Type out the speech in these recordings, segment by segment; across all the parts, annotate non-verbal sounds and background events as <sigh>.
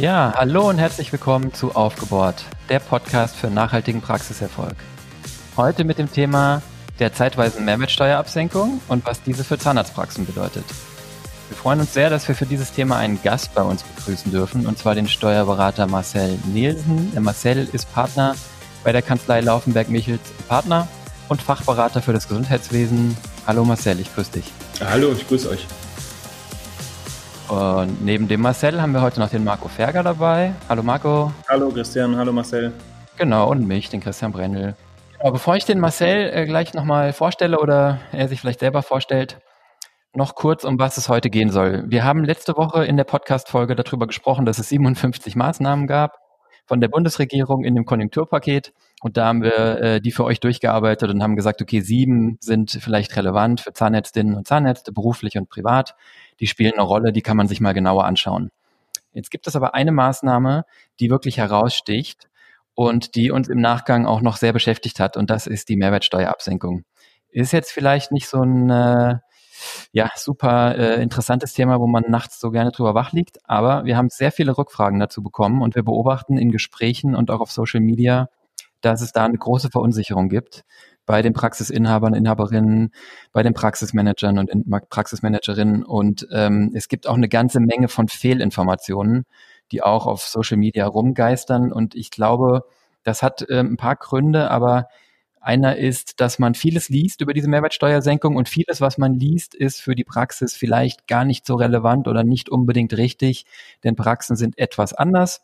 Ja, hallo und herzlich willkommen zu Aufgebohrt, der Podcast für nachhaltigen Praxiserfolg. Heute mit dem Thema der zeitweisen Mehrwertsteuerabsenkung und was diese für Zahnarztpraxen bedeutet. Wir freuen uns sehr, dass wir für dieses Thema einen Gast bei uns begrüßen dürfen, und zwar den Steuerberater Marcel Nielsen. Der Marcel ist Partner bei der Kanzlei Laufenberg-Michels Partner und Fachberater für das Gesundheitswesen. Hallo Marcel, ich grüße dich. Hallo, ich grüße euch. Und neben dem Marcel haben wir heute noch den Marco Ferger dabei. Hallo Marco. Hallo Christian, hallo Marcel. Genau, und mich, den Christian Brendel. Genau, bevor ich den Marcel äh, gleich nochmal vorstelle oder er sich vielleicht selber vorstellt, noch kurz, um was es heute gehen soll. Wir haben letzte Woche in der Podcast-Folge darüber gesprochen, dass es 57 Maßnahmen gab von der Bundesregierung in dem Konjunkturpaket. Und da haben wir äh, die für euch durchgearbeitet und haben gesagt, okay, sieben sind vielleicht relevant für Zahnärztinnen und Zahnärzte, beruflich und privat. Die spielen eine Rolle, die kann man sich mal genauer anschauen. Jetzt gibt es aber eine Maßnahme, die wirklich heraussticht und die uns im Nachgang auch noch sehr beschäftigt hat. Und das ist die Mehrwertsteuerabsenkung. Ist jetzt vielleicht nicht so ein äh, ja, super äh, interessantes Thema, wo man nachts so gerne drüber wach liegt. Aber wir haben sehr viele Rückfragen dazu bekommen und wir beobachten in Gesprächen und auch auf Social Media, dass es da eine große Verunsicherung gibt bei den Praxisinhabern, Inhaberinnen, bei den Praxismanagern und Praxismanagerinnen. Und ähm, es gibt auch eine ganze Menge von Fehlinformationen, die auch auf Social Media rumgeistern. Und ich glaube, das hat ähm, ein paar Gründe, aber einer ist, dass man vieles liest über diese Mehrwertsteuersenkung und vieles, was man liest, ist für die Praxis vielleicht gar nicht so relevant oder nicht unbedingt richtig, denn Praxen sind etwas anders.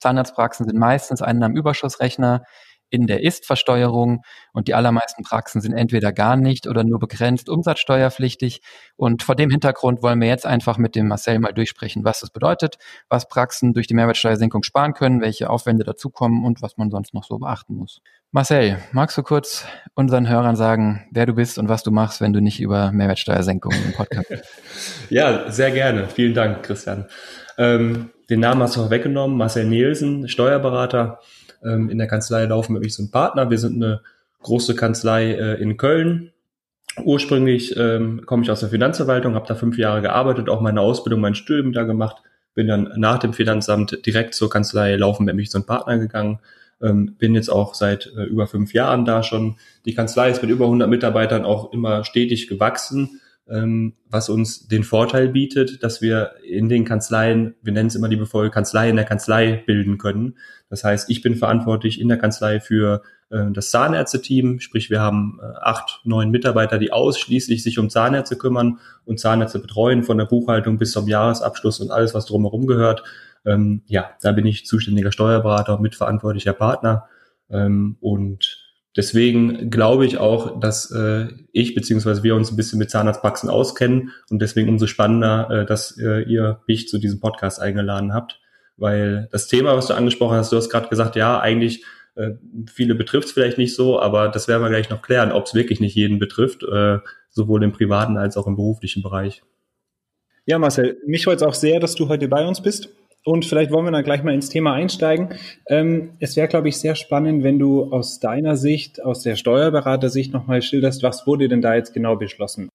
Zahnarztpraxen sind meistens Einnahmenüberschussrechner in der Ist-Versteuerung und die allermeisten Praxen sind entweder gar nicht oder nur begrenzt umsatzsteuerpflichtig. Und vor dem Hintergrund wollen wir jetzt einfach mit dem Marcel mal durchsprechen, was das bedeutet, was Praxen durch die Mehrwertsteuersenkung sparen können, welche Aufwände dazukommen und was man sonst noch so beachten muss. Marcel, magst du kurz unseren Hörern sagen, wer du bist und was du machst, wenn du nicht über Mehrwertsteuersenkung im Podcast <laughs> Ja, sehr gerne. Vielen Dank, Christian. Ähm, den Namen hast du auch weggenommen. Marcel Nielsen, Steuerberater. Ähm, in der Kanzlei laufen mit mich so ein Partner. Wir sind eine große Kanzlei äh, in Köln. Ursprünglich ähm, komme ich aus der Finanzverwaltung, habe da fünf Jahre gearbeitet, auch meine Ausbildung, mein Studium da gemacht. Bin dann nach dem Finanzamt direkt zur Kanzlei Laufen mit mich so ein Partner gegangen. Ähm, bin jetzt auch seit äh, über fünf Jahren da schon. Die Kanzlei ist mit über 100 Mitarbeitern auch immer stetig gewachsen was uns den Vorteil bietet, dass wir in den Kanzleien, wir nennen es immer liebevoll Kanzlei in der Kanzlei bilden können. Das heißt, ich bin verantwortlich in der Kanzlei für äh, das Zahnärzte-Team, sprich wir haben äh, acht, neun Mitarbeiter, die ausschließlich sich um Zahnärzte kümmern und Zahnärzte betreuen, von der Buchhaltung bis zum Jahresabschluss und alles, was drumherum gehört. Ähm, ja, da bin ich zuständiger Steuerberater, mitverantwortlicher Partner ähm, und Deswegen glaube ich auch, dass äh, ich beziehungsweise wir uns ein bisschen mit Zahnarztpraxen auskennen und deswegen umso spannender, äh, dass äh, ihr mich zu diesem Podcast eingeladen habt, weil das Thema, was du angesprochen hast, du hast gerade gesagt, ja, eigentlich äh, viele betrifft es vielleicht nicht so, aber das werden wir gleich noch klären, ob es wirklich nicht jeden betrifft, äh, sowohl im privaten als auch im beruflichen Bereich. Ja, Marcel, mich freut es auch sehr, dass du heute bei uns bist. Und vielleicht wollen wir dann gleich mal ins Thema einsteigen. Ähm, es wäre, glaube ich, sehr spannend, wenn du aus deiner Sicht, aus der Steuerberatersicht nochmal schilderst, was wurde denn da jetzt genau beschlossen?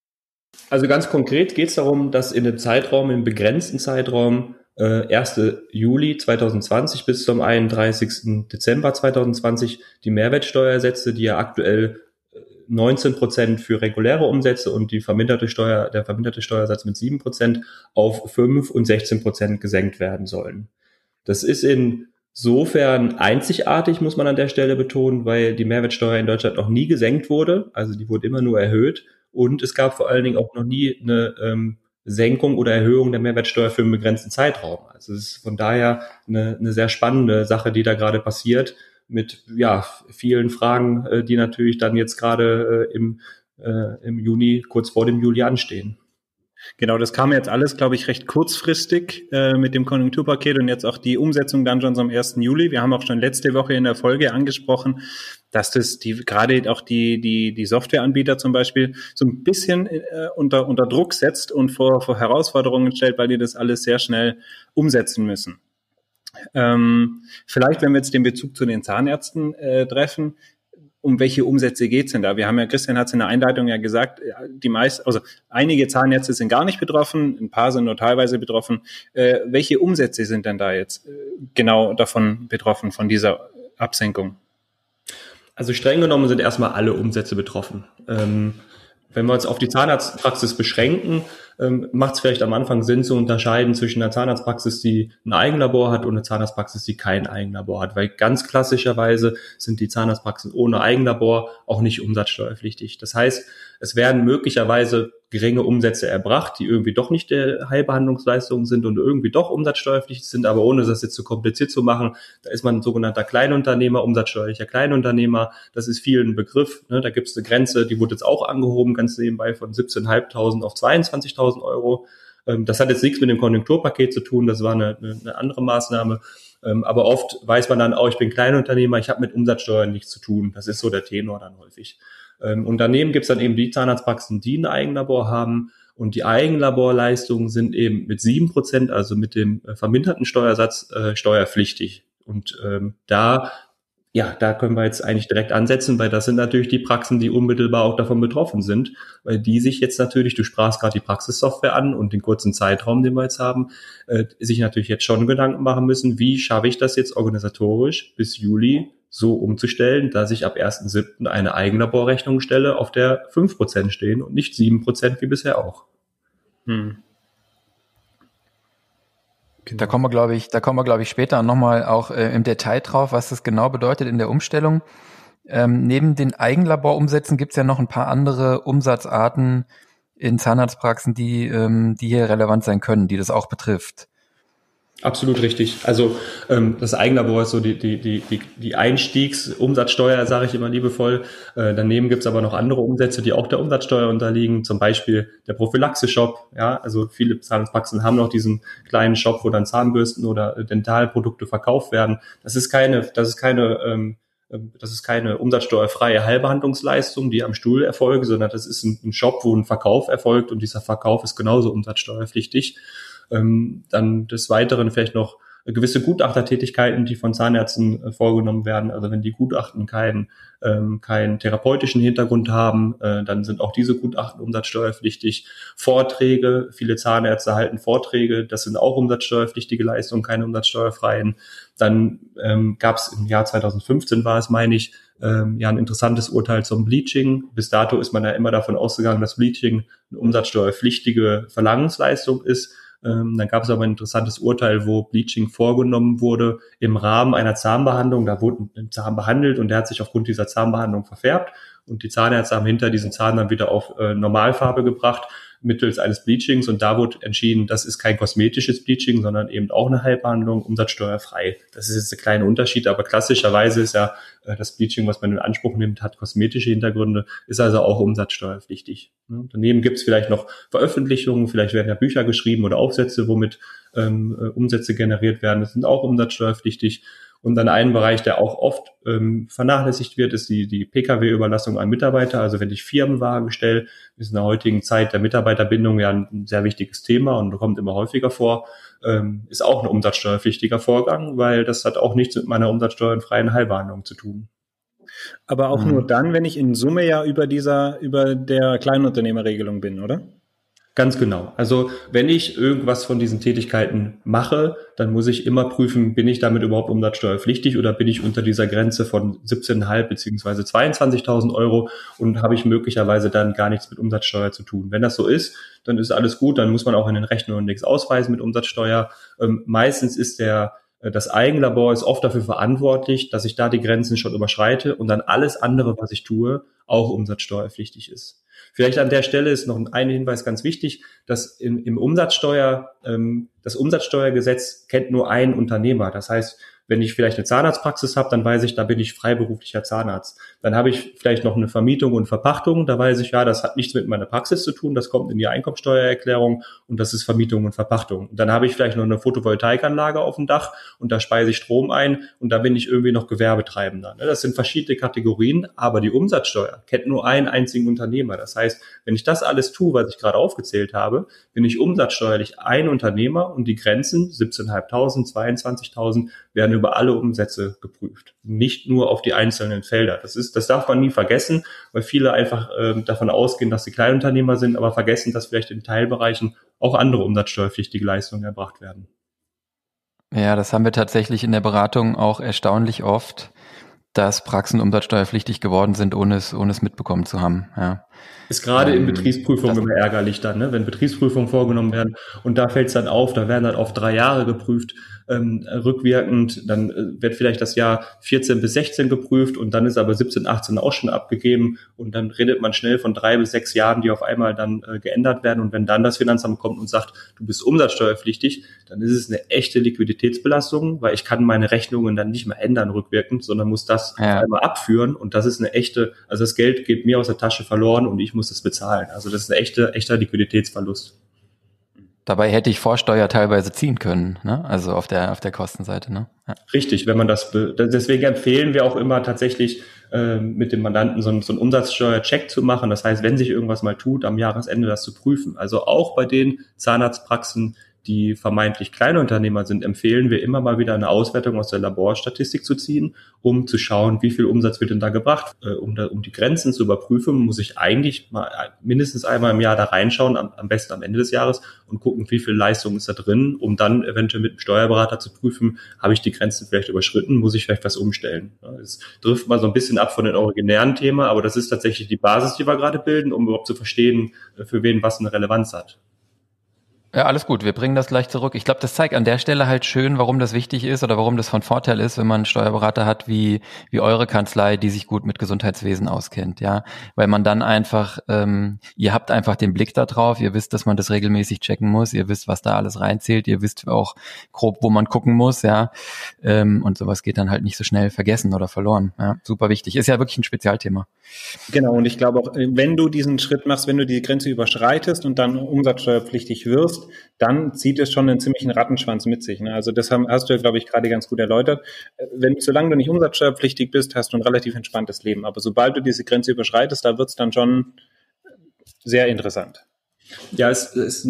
Also ganz konkret geht es darum, dass in dem Zeitraum, im begrenzten Zeitraum, äh, 1. Juli 2020 bis zum 31. Dezember 2020 die Mehrwertsteuersätze, die ja aktuell 19 Prozent für reguläre Umsätze und die verminderte Steuer, der verminderte Steuersatz mit 7 Prozent auf 5 und 16 Prozent gesenkt werden sollen. Das ist insofern einzigartig, muss man an der Stelle betonen, weil die Mehrwertsteuer in Deutschland noch nie gesenkt wurde. Also die wurde immer nur erhöht. Und es gab vor allen Dingen auch noch nie eine ähm, Senkung oder Erhöhung der Mehrwertsteuer für einen begrenzten Zeitraum. Also es ist von daher eine, eine sehr spannende Sache, die da gerade passiert mit ja, vielen Fragen, äh, die natürlich dann jetzt gerade äh, im, äh, im Juni, kurz vor dem Juli anstehen. Genau, das kam jetzt alles, glaube ich, recht kurzfristig äh, mit dem Konjunkturpaket und jetzt auch die Umsetzung dann schon am 1. Juli. Wir haben auch schon letzte Woche in der Folge angesprochen, dass das die gerade auch die die die Softwareanbieter zum Beispiel so ein bisschen äh, unter unter Druck setzt und vor vor Herausforderungen stellt, weil die das alles sehr schnell umsetzen müssen. Ähm, vielleicht, wenn wir jetzt den Bezug zu den Zahnärzten äh, treffen, um welche Umsätze geht's denn da? Wir haben ja, Christian hat es in der Einleitung ja gesagt, die meisten, also einige Zahnärzte sind gar nicht betroffen, ein paar sind nur teilweise betroffen. Äh, welche Umsätze sind denn da jetzt äh, genau davon betroffen, von dieser Absenkung? Also streng genommen sind erstmal alle Umsätze betroffen. Ähm, wenn wir uns auf die Zahnarztpraxis beschränken, ähm, macht es vielleicht am Anfang Sinn zu unterscheiden zwischen einer Zahnarztpraxis, die ein Eigenlabor hat und einer Zahnarztpraxis, die kein Eigenlabor hat. Weil ganz klassischerweise sind die Zahnarztpraxen ohne Eigenlabor auch nicht umsatzsteuerpflichtig. Das heißt, es werden möglicherweise geringe Umsätze erbracht, die irgendwie doch nicht der Heilbehandlungsleistungen sind und irgendwie doch umsatzsteuerpflichtig sind, aber ohne das jetzt zu kompliziert zu machen, da ist man ein sogenannter Kleinunternehmer, umsatzsteuerlicher Kleinunternehmer. Das ist vielen Begriff. Ne? Da gibt es eine Grenze, die wurde jetzt auch angehoben, ganz nebenbei von 17.500 auf 22.000 Euro. Ähm, das hat jetzt nichts mit dem Konjunkturpaket zu tun, das war eine, eine, andere Maßnahme. Ähm, aber oft weiß man dann auch, ich bin Kleinunternehmer, ich habe mit Umsatzsteuern nichts zu tun. Das ist so der Tenor dann häufig. Ähm, und daneben gibt es dann eben die Zahnarztpraxen, die ein Eigenlabor haben. Und die Eigenlaborleistungen sind eben mit sieben Prozent, also mit dem äh, verminderten Steuersatz, äh, steuerpflichtig. Und ähm, da, ja, da können wir jetzt eigentlich direkt ansetzen, weil das sind natürlich die Praxen, die unmittelbar auch davon betroffen sind, weil die sich jetzt natürlich, du sprachst gerade die Praxissoftware an und den kurzen Zeitraum, den wir jetzt haben, äh, sich natürlich jetzt schon Gedanken machen müssen, wie schaffe ich das jetzt organisatorisch bis Juli so umzustellen, dass ich ab 1.7. eine Eigenlaborrechnung stelle, auf der 5% stehen und nicht 7% wie bisher auch. Hm. Genau. Da kommen wir, glaube ich, da kommen wir, glaube ich, später nochmal auch äh, im Detail drauf, was das genau bedeutet in der Umstellung. Ähm, neben den Eigenlaborumsätzen gibt es ja noch ein paar andere Umsatzarten in Zahnarztpraxen, die, ähm, die hier relevant sein können, die das auch betrifft. Absolut richtig. Also ähm, das Eigenlabor ist so die, die, die, die, die Einstiegsumsatzsteuer, sage ich immer liebevoll. Äh, daneben gibt's aber noch andere Umsätze, die auch der Umsatzsteuer unterliegen, zum Beispiel der Prophylaxe-Shop. Ja, also viele Zahnarztpraxen haben noch diesen kleinen Shop, wo dann Zahnbürsten oder Dentalprodukte verkauft werden. Das ist keine, das ist keine ähm, das ist keine umsatzsteuerfreie Heilbehandlungsleistung, die am Stuhl erfolgt, sondern das ist ein, ein Shop, wo ein Verkauf erfolgt und dieser Verkauf ist genauso umsatzsteuerpflichtig. Ähm, dann des Weiteren vielleicht noch gewisse Gutachtertätigkeiten, die von Zahnärzten äh, vorgenommen werden. Also wenn die Gutachten keinen ähm, keinen therapeutischen Hintergrund haben, äh, dann sind auch diese Gutachten umsatzsteuerpflichtig. Vorträge, viele Zahnärzte halten Vorträge, das sind auch umsatzsteuerpflichtige Leistungen, keine umsatzsteuerfreien. Dann ähm, gab es im Jahr 2015 war es, meine ich, ähm, ja ein interessantes Urteil zum Bleaching. Bis dato ist man ja immer davon ausgegangen, dass Bleaching eine umsatzsteuerpflichtige Verlangensleistung ist. Ähm, dann gab es aber ein interessantes Urteil, wo Bleaching vorgenommen wurde im Rahmen einer Zahnbehandlung. Da wurde ein Zahn behandelt und der hat sich aufgrund dieser Zahnbehandlung verfärbt. Und die Zahnärzte haben hinter diesen Zahn dann wieder auf äh, Normalfarbe gebracht mittels eines Bleachings und da wurde entschieden, das ist kein kosmetisches Bleaching, sondern eben auch eine Heilbehandlung, umsatzsteuerfrei. Das ist jetzt ein kleiner Unterschied, aber klassischerweise ist ja äh, das Bleaching, was man in Anspruch nimmt, hat kosmetische Hintergründe, ist also auch umsatzsteuerpflichtig. Ne? Daneben gibt es vielleicht noch Veröffentlichungen, vielleicht werden ja Bücher geschrieben oder Aufsätze, womit ähm, äh, Umsätze generiert werden. Das sind auch umsatzsteuerpflichtig. Und dann ein Bereich, der auch oft ähm, vernachlässigt wird, ist die, die Pkw-Überlassung an Mitarbeiter. Also wenn ich Firmenwagen stelle, ist in der heutigen Zeit der Mitarbeiterbindung ja ein sehr wichtiges Thema und kommt immer häufiger vor, ähm, ist auch ein umsatzsteuerpflichtiger Vorgang, weil das hat auch nichts mit meiner umsatzsteuerfreien Heilbehandlung zu tun. Aber auch mhm. nur dann, wenn ich in Summe ja über dieser, über der Kleinunternehmerregelung bin, oder? Ganz genau. Also wenn ich irgendwas von diesen Tätigkeiten mache, dann muss ich immer prüfen, bin ich damit überhaupt umsatzsteuerpflichtig oder bin ich unter dieser Grenze von 17.500 beziehungsweise 22.000 Euro und habe ich möglicherweise dann gar nichts mit Umsatzsteuer zu tun. Wenn das so ist, dann ist alles gut, dann muss man auch in den Rechnungen nichts ausweisen mit Umsatzsteuer. Ähm, meistens ist der äh, das Eigenlabor ist oft dafür verantwortlich, dass ich da die Grenzen schon überschreite und dann alles andere, was ich tue, auch umsatzsteuerpflichtig ist. Vielleicht an der Stelle ist noch ein Hinweis ganz wichtig, dass im, im Umsatzsteuer, ähm, das Umsatzsteuergesetz kennt nur einen Unternehmer. Das heißt, wenn ich vielleicht eine Zahnarztpraxis habe, dann weiß ich, da bin ich freiberuflicher Zahnarzt. Dann habe ich vielleicht noch eine Vermietung und Verpachtung, da weiß ich, ja, das hat nichts mit meiner Praxis zu tun, das kommt in die Einkommensteuererklärung und das ist Vermietung und Verpachtung. Dann habe ich vielleicht noch eine Photovoltaikanlage auf dem Dach und da speise ich Strom ein und da bin ich irgendwie noch Gewerbetreibender. Ne, das sind verschiedene Kategorien, aber die Umsatzsteuer kennt nur einen einzigen Unternehmer. Das heißt, wenn ich das alles tue, was ich gerade aufgezählt habe, bin ich umsatzsteuerlich ein Unternehmer und die Grenzen 17.500, 22.000 werden über alle Umsätze geprüft, nicht nur auf die einzelnen Felder. Das ist, das darf man nie vergessen, weil viele einfach äh, davon ausgehen, dass sie Kleinunternehmer sind, aber vergessen, dass vielleicht in Teilbereichen auch andere umsatzsteuerpflichtige Leistungen erbracht werden. Ja, das haben wir tatsächlich in der Beratung auch erstaunlich oft, dass Praxen umsatzsteuerpflichtig geworden sind, ohne es, ohne es mitbekommen zu haben. Ja. Ist gerade ähm, in Betriebsprüfungen immer ärgerlich dann, ne? wenn Betriebsprüfungen vorgenommen werden und da fällt es dann auf, da werden dann auf drei Jahre geprüft ähm, rückwirkend, dann äh, wird vielleicht das Jahr 14 bis 16 geprüft und dann ist aber 17, 18 auch schon abgegeben und dann redet man schnell von drei bis sechs Jahren, die auf einmal dann äh, geändert werden und wenn dann das Finanzamt kommt und sagt, du bist umsatzsteuerpflichtig, dann ist es eine echte Liquiditätsbelastung, weil ich kann meine Rechnungen dann nicht mehr ändern rückwirkend, sondern muss das ja. einmal abführen und das ist eine echte, also das Geld geht mir aus der Tasche verloren und ich muss es bezahlen. Also das ist ein echter, echter Liquiditätsverlust. Dabei hätte ich Vorsteuer teilweise ziehen können, ne? also auf der, auf der Kostenseite. Ne? Ja. Richtig, wenn man das, deswegen empfehlen wir auch immer tatsächlich äh, mit dem Mandanten so, einen, so einen Umsatzsteuercheck zu machen. Das heißt, wenn sich irgendwas mal tut, am Jahresende das zu prüfen. Also auch bei den Zahnarztpraxen, die vermeintlich kleine Unternehmer sind, empfehlen wir immer mal wieder eine Auswertung aus der Laborstatistik zu ziehen, um zu schauen, wie viel Umsatz wird denn da gebracht. Äh, um, da, um die Grenzen zu überprüfen, muss ich eigentlich mal äh, mindestens einmal im Jahr da reinschauen, am, am besten am Ende des Jahres und gucken, wie viel Leistung ist da drin, um dann eventuell mit dem Steuerberater zu prüfen, habe ich die Grenzen vielleicht überschritten, muss ich vielleicht was umstellen. Es trifft mal so ein bisschen ab von den originären Thema, aber das ist tatsächlich die Basis, die wir gerade bilden, um überhaupt zu verstehen, äh, für wen was eine Relevanz hat. Ja, alles gut. Wir bringen das gleich zurück. Ich glaube, das zeigt an der Stelle halt schön, warum das wichtig ist oder warum das von Vorteil ist, wenn man einen Steuerberater hat wie, wie eure Kanzlei, die sich gut mit Gesundheitswesen auskennt, ja. Weil man dann einfach, ähm, ihr habt einfach den Blick da drauf, ihr wisst, dass man das regelmäßig checken muss, ihr wisst, was da alles reinzählt, ihr wisst auch grob, wo man gucken muss, ja. Ähm, und sowas geht dann halt nicht so schnell vergessen oder verloren. Ja. Super wichtig. Ist ja wirklich ein Spezialthema. Genau, und ich glaube auch, wenn du diesen Schritt machst, wenn du die Grenze überschreitest und dann umsatzsteuerpflichtig wirst, dann zieht es schon einen ziemlichen Rattenschwanz mit sich. Ne? Also das haben, hast du ja, glaube ich, gerade ganz gut erläutert. Wenn, solange du nicht umsatzsteuerpflichtig bist, hast du ein relativ entspanntes Leben. Aber sobald du diese Grenze überschreitest, da wird es dann schon sehr interessant. Ja, es, es,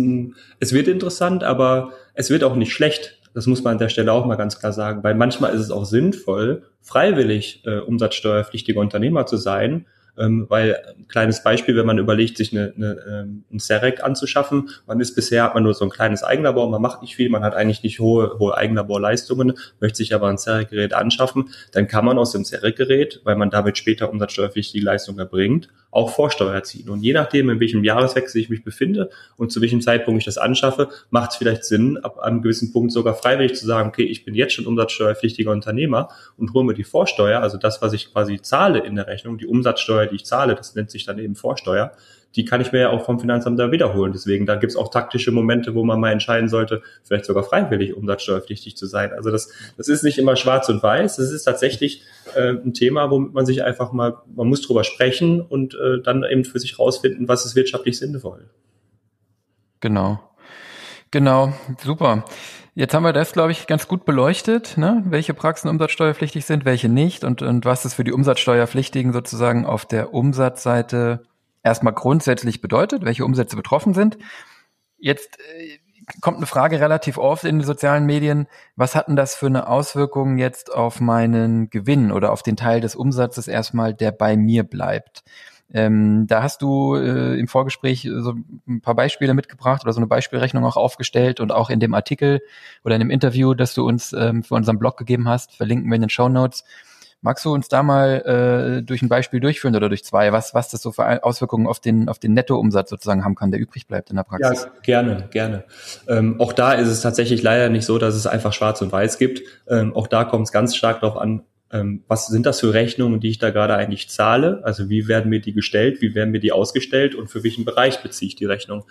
es wird interessant, aber es wird auch nicht schlecht. Das muss man an der Stelle auch mal ganz klar sagen, weil manchmal ist es auch sinnvoll, freiwillig äh, umsatzsteuerpflichtiger Unternehmer zu sein, ähm, weil ein kleines Beispiel, wenn man überlegt, sich eine, eine, ähm, ein Serec anzuschaffen, man ist bisher, hat man nur so ein kleines Eigenlabor, man macht nicht viel, man hat eigentlich nicht hohe, hohe Eigenlaborleistungen, möchte sich aber ein Serec-Gerät anschaffen, dann kann man aus dem Serec-Gerät, weil man damit später umsatzsteuerpflichtige Leistung erbringt, auch Vorsteuer ziehen. Und je nachdem, in welchem Jahreswechsel ich mich befinde und zu welchem Zeitpunkt ich das anschaffe, macht es vielleicht Sinn, ab einem gewissen Punkt sogar freiwillig zu sagen, okay, ich bin jetzt schon umsatzsteuerpflichtiger Unternehmer und hole mir die Vorsteuer, also das, was ich quasi zahle in der Rechnung, die Umsatzsteuer, die ich zahle, das nennt sich dann eben Vorsteuer, die kann ich mir ja auch vom Finanzamt da wiederholen. Deswegen, da gibt's auch taktische Momente, wo man mal entscheiden sollte, vielleicht sogar freiwillig umsatzsteuerpflichtig zu sein. Also das, das ist nicht immer schwarz und weiß. Das ist tatsächlich äh, ein Thema, womit man sich einfach mal, man muss drüber sprechen und äh, dann eben für sich rausfinden, was ist wirtschaftlich sinnvoll. Genau. Genau, super. Jetzt haben wir das, glaube ich, ganz gut beleuchtet, ne? welche Praxen umsatzsteuerpflichtig sind, welche nicht und, und was es für die Umsatzsteuerpflichtigen sozusagen auf der Umsatzseite erstmal grundsätzlich bedeutet, welche Umsätze betroffen sind. Jetzt äh, kommt eine Frage relativ oft in den sozialen Medien, was hat denn das für eine Auswirkung jetzt auf meinen Gewinn oder auf den Teil des Umsatzes erstmal, der bei mir bleibt? Ähm, da hast du äh, im Vorgespräch so ein paar Beispiele mitgebracht oder so eine Beispielrechnung auch aufgestellt und auch in dem Artikel oder in dem Interview, das du uns ähm, für unseren Blog gegeben hast, verlinken wir in den Show Notes. Magst du uns da mal äh, durch ein Beispiel durchführen oder durch zwei, was, was das so für Auswirkungen auf den, auf den Nettoumsatz sozusagen haben kann, der übrig bleibt in der Praxis? Ja, gerne, gerne. Ähm, auch da ist es tatsächlich leider nicht so, dass es einfach schwarz und weiß gibt. Ähm, auch da kommt es ganz stark darauf an, ähm, was sind das für Rechnungen, die ich da gerade eigentlich zahle? Also wie werden mir die gestellt, wie werden mir die ausgestellt und für welchen Bereich beziehe ich die Rechnung?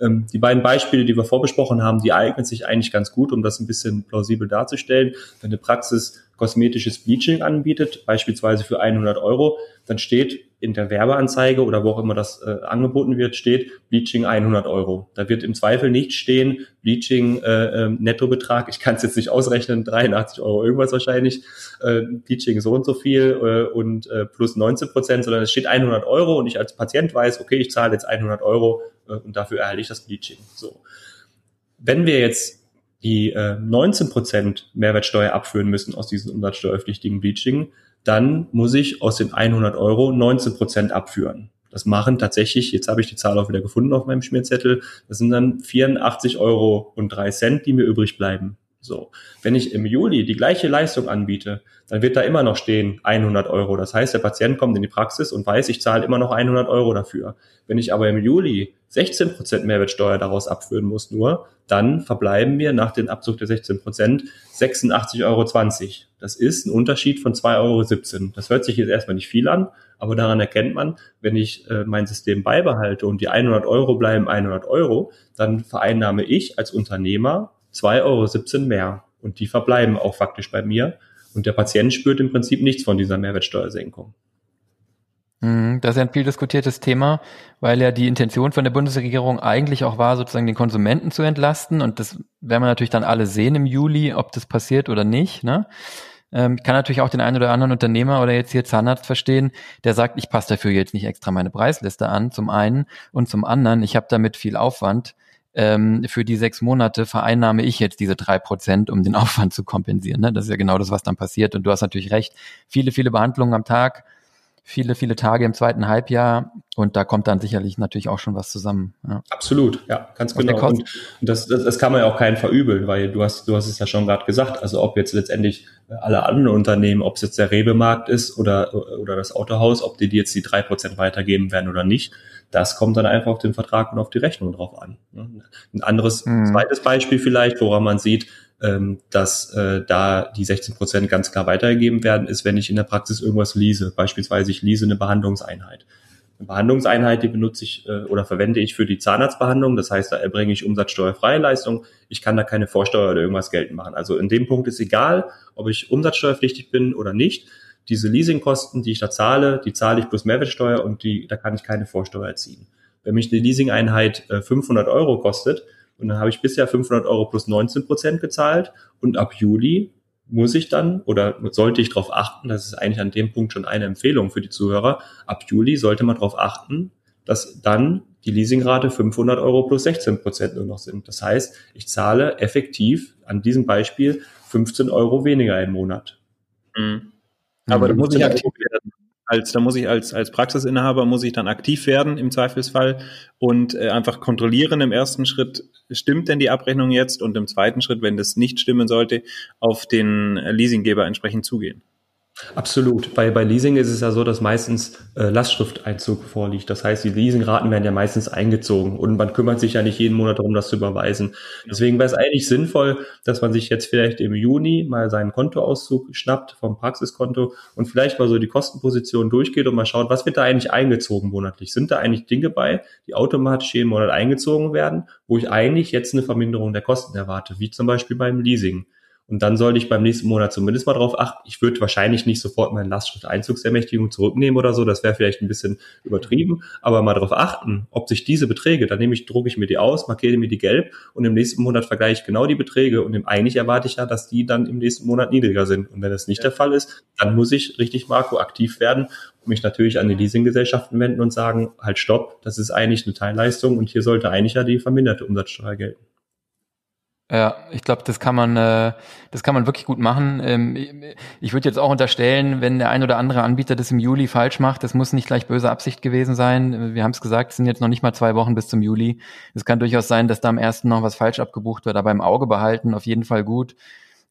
Ähm, die beiden Beispiele, die wir vorbesprochen haben, die eignen sich eigentlich ganz gut, um das ein bisschen plausibel darzustellen. Wenn eine Praxis kosmetisches Bleaching anbietet, beispielsweise für 100 Euro, dann steht in der Werbeanzeige oder wo auch immer das äh, angeboten wird, steht Bleaching 100 Euro. Da wird im Zweifel nicht stehen Bleaching äh, äh, Nettobetrag, ich kann es jetzt nicht ausrechnen, 83 Euro irgendwas wahrscheinlich, äh, Bleaching so und so viel äh, und äh, plus 19 Prozent, sondern es steht 100 Euro und ich als Patient weiß, okay, ich zahle jetzt 100 Euro äh, und dafür erhalte ich das Bleaching. So. Wenn wir jetzt die äh, 19 Prozent Mehrwertsteuer abführen müssen aus diesen umsatzsteuerpflichtigen Bleaching, dann muss ich aus den 100 Euro 19 Prozent abführen. Das machen tatsächlich, jetzt habe ich die Zahl auch wieder gefunden auf meinem Schmierzettel, das sind dann 84 Euro und drei Cent, die mir übrig bleiben. So, wenn ich im Juli die gleiche Leistung anbiete, dann wird da immer noch stehen 100 Euro. Das heißt, der Patient kommt in die Praxis und weiß, ich zahle immer noch 100 Euro dafür. Wenn ich aber im Juli 16 Prozent Mehrwertsteuer daraus abführen muss nur, dann verbleiben mir nach dem Abzug der 16 Prozent 86,20 Euro. Das ist ein Unterschied von 2,17 Euro. Das hört sich jetzt erstmal nicht viel an, aber daran erkennt man, wenn ich äh, mein System beibehalte und die 100 Euro bleiben 100 Euro, dann vereinnahme ich als Unternehmer 2,17 Euro mehr. Und die verbleiben auch faktisch bei mir. Und der Patient spürt im Prinzip nichts von dieser Mehrwertsteuersenkung. Mhm, das ist ein viel diskutiertes Thema, weil ja die Intention von der Bundesregierung eigentlich auch war, sozusagen den Konsumenten zu entlasten. Und das werden wir natürlich dann alle sehen im Juli, ob das passiert oder nicht. Ne? Ähm, kann natürlich auch den einen oder anderen Unternehmer oder jetzt hier Zahnarzt verstehen, der sagt, ich passe dafür jetzt nicht extra meine Preisliste an, zum einen. Und zum anderen, ich habe damit viel Aufwand ähm, für die sechs Monate vereinnahme ich jetzt diese drei Prozent, um den <laughs> Aufwand zu kompensieren. Ne? Das ist ja genau das, was dann passiert. Und du hast natürlich recht. Viele, viele Behandlungen am Tag, viele, viele Tage im zweiten Halbjahr und da kommt dann sicherlich natürlich auch schon was zusammen. Ja. Absolut, ja, ganz genau. Und das, das, das kann man ja auch keinen verübeln, weil du hast, du hast es ja schon gerade gesagt, also ob jetzt letztendlich alle anderen Unternehmen, ob es jetzt der Rewe-Markt ist oder, oder das Autohaus, ob die, die jetzt die drei Prozent weitergeben werden oder nicht, das kommt dann einfach auf den Vertrag und auf die Rechnung drauf an. Ein anderes mhm. zweites Beispiel vielleicht, woran man sieht, ähm, dass äh, da die 16 Prozent ganz klar weitergegeben werden, ist, wenn ich in der Praxis irgendwas lease. Beispielsweise ich lease eine Behandlungseinheit. Behandlungseinheit, die benutze ich äh, oder verwende ich für die Zahnarztbehandlung. Das heißt, da erbringe ich umsatzsteuerfreie Leistung. Ich kann da keine Vorsteuer oder irgendwas geltend machen. Also in dem Punkt ist egal, ob ich umsatzsteuerpflichtig bin oder nicht diese Leasingkosten, die ich da zahle, die zahle ich plus Mehrwertsteuer und die, da kann ich keine Vorsteuer ziehen. Wenn mich eine Leasing-Einheit 500 äh, Euro kostet und dann habe ich bisher 500 Euro plus 19 Prozent gezahlt und ab Juli muss ich dann oder sollte ich darauf achten, das ist eigentlich an dem Punkt schon eine Empfehlung für die Zuhörer, ab Juli sollte man darauf achten, dass dann die Leasingrate 500 Euro plus 16 Prozent nur noch sind. Das heißt, ich zahle effektiv an diesem Beispiel 15 Euro weniger im Monat. Mhm. Aber da mhm. muss ich aktiv werden. Als, da muss ich als, als Praxisinhaber muss ich dann aktiv werden im Zweifelsfall und äh, einfach kontrollieren im ersten Schritt, stimmt denn die Abrechnung jetzt und im zweiten Schritt, wenn das nicht stimmen sollte, auf den Leasinggeber entsprechend zugehen. Absolut. Bei, bei Leasing ist es ja so, dass meistens äh, Lastschrifteinzug vorliegt. Das heißt, die Leasingraten werden ja meistens eingezogen und man kümmert sich ja nicht jeden Monat darum, das zu überweisen. Deswegen wäre es eigentlich sinnvoll, dass man sich jetzt vielleicht im Juni mal seinen Kontoauszug schnappt vom Praxiskonto und vielleicht mal so die Kostenposition durchgeht und mal schaut, was wird da eigentlich eingezogen monatlich? Sind da eigentlich Dinge bei, die automatisch jeden Monat eingezogen werden, wo ich eigentlich jetzt eine Verminderung der Kosten erwarte, wie zum Beispiel beim Leasing? Und dann sollte ich beim nächsten Monat zumindest mal drauf achten. Ich würde wahrscheinlich nicht sofort meine Lastschrift-Einzugsermächtigung zurücknehmen oder so. Das wäre vielleicht ein bisschen übertrieben. Aber mal darauf achten, ob sich diese Beträge, dann nehme ich, drucke ich mir die aus, markiere mir die gelb und im nächsten Monat vergleiche ich genau die Beträge. Und im, eigentlich erwarte ich ja, dass die dann im nächsten Monat niedriger sind. Und wenn das nicht ja. der Fall ist, dann muss ich richtig Marco aktiv werden und mich natürlich an die Leasinggesellschaften wenden und sagen, halt stopp, das ist eigentlich eine Teilleistung und hier sollte eigentlich ja die verminderte Umsatzsteuer gelten. Ja, ich glaube, das kann man, äh, das kann man wirklich gut machen. Ähm, ich würde jetzt auch unterstellen, wenn der ein oder andere Anbieter das im Juli falsch macht, das muss nicht gleich böse Absicht gewesen sein. Wir haben es gesagt, es sind jetzt noch nicht mal zwei Wochen bis zum Juli. Es kann durchaus sein, dass da am ersten noch was falsch abgebucht wird, aber im Auge behalten, auf jeden Fall gut.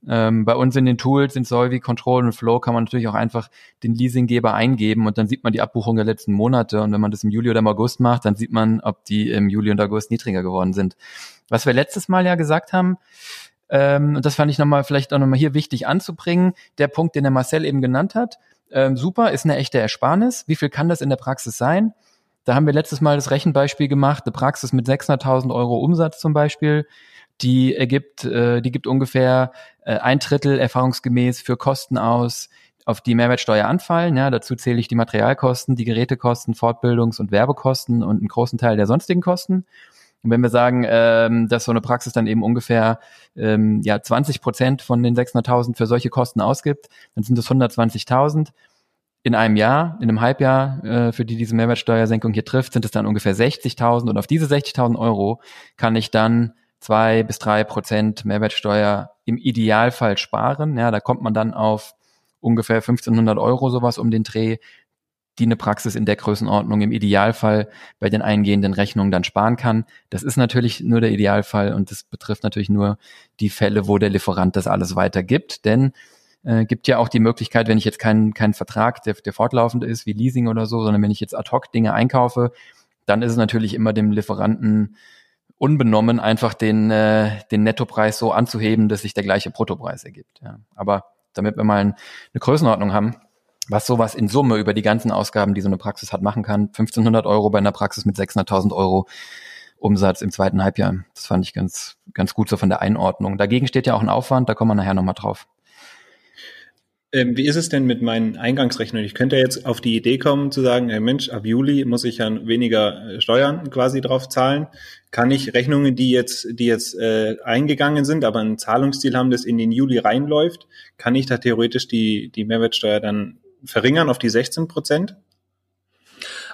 Ähm, bei uns in den Tools, in Solvi, Control und Flow kann man natürlich auch einfach den Leasinggeber eingeben und dann sieht man die Abbuchung der letzten Monate. Und wenn man das im Juli oder im August macht, dann sieht man, ob die im Juli und August niedriger geworden sind. Was wir letztes Mal ja gesagt haben, ähm, und das fand ich nochmal vielleicht auch nochmal hier wichtig anzubringen, der Punkt, den der Marcel eben genannt hat, ähm, super, ist eine echte Ersparnis. Wie viel kann das in der Praxis sein? Da haben wir letztes Mal das Rechenbeispiel gemacht, eine Praxis mit 600.000 Euro Umsatz zum Beispiel, die ergibt, äh, die gibt ungefähr äh, ein Drittel erfahrungsgemäß für Kosten aus, auf die Mehrwertsteuer anfallen. Ja, dazu zähle ich die Materialkosten, die Gerätekosten, Fortbildungs- und Werbekosten und einen großen Teil der sonstigen Kosten. Und wenn wir sagen, ähm, dass so eine Praxis dann eben ungefähr ähm, ja 20 Prozent von den 600.000 für solche Kosten ausgibt, dann sind es 120.000 in einem Jahr, in einem Halbjahr, äh, für die diese Mehrwertsteuersenkung hier trifft, sind es dann ungefähr 60.000 und auf diese 60.000 Euro kann ich dann zwei bis drei Prozent Mehrwertsteuer im Idealfall sparen. Ja, da kommt man dann auf ungefähr 1500 Euro sowas um den Dreh, die eine Praxis in der Größenordnung im Idealfall bei den eingehenden Rechnungen dann sparen kann. Das ist natürlich nur der Idealfall und das betrifft natürlich nur die Fälle, wo der Lieferant das alles weitergibt, denn äh, gibt ja auch die Möglichkeit, wenn ich jetzt keinen keinen Vertrag, der, der fortlaufend ist, wie Leasing oder so, sondern wenn ich jetzt ad hoc Dinge einkaufe, dann ist es natürlich immer dem Lieferanten unbenommen, einfach den, äh, den Nettopreis so anzuheben, dass sich der gleiche Bruttopreis ergibt. Ja. Aber damit wir mal ein, eine Größenordnung haben, was sowas in Summe über die ganzen Ausgaben, die so eine Praxis hat, machen kann. 1500 Euro bei einer Praxis mit 600.000 Euro Umsatz im zweiten Halbjahr. Das fand ich ganz, ganz gut so von der Einordnung. Dagegen steht ja auch ein Aufwand, da kommen wir nachher nochmal drauf. Ähm, wie ist es denn mit meinen Eingangsrechnungen? Ich könnte jetzt auf die Idee kommen zu sagen, hey Mensch, ab Juli muss ich ja weniger äh, Steuern quasi drauf zahlen. Kann ich Rechnungen, die jetzt, die jetzt äh, eingegangen sind, aber ein Zahlungsziel haben, das in den Juli reinläuft, kann ich da theoretisch die, die Mehrwertsteuer dann verringern auf die 16 Prozent?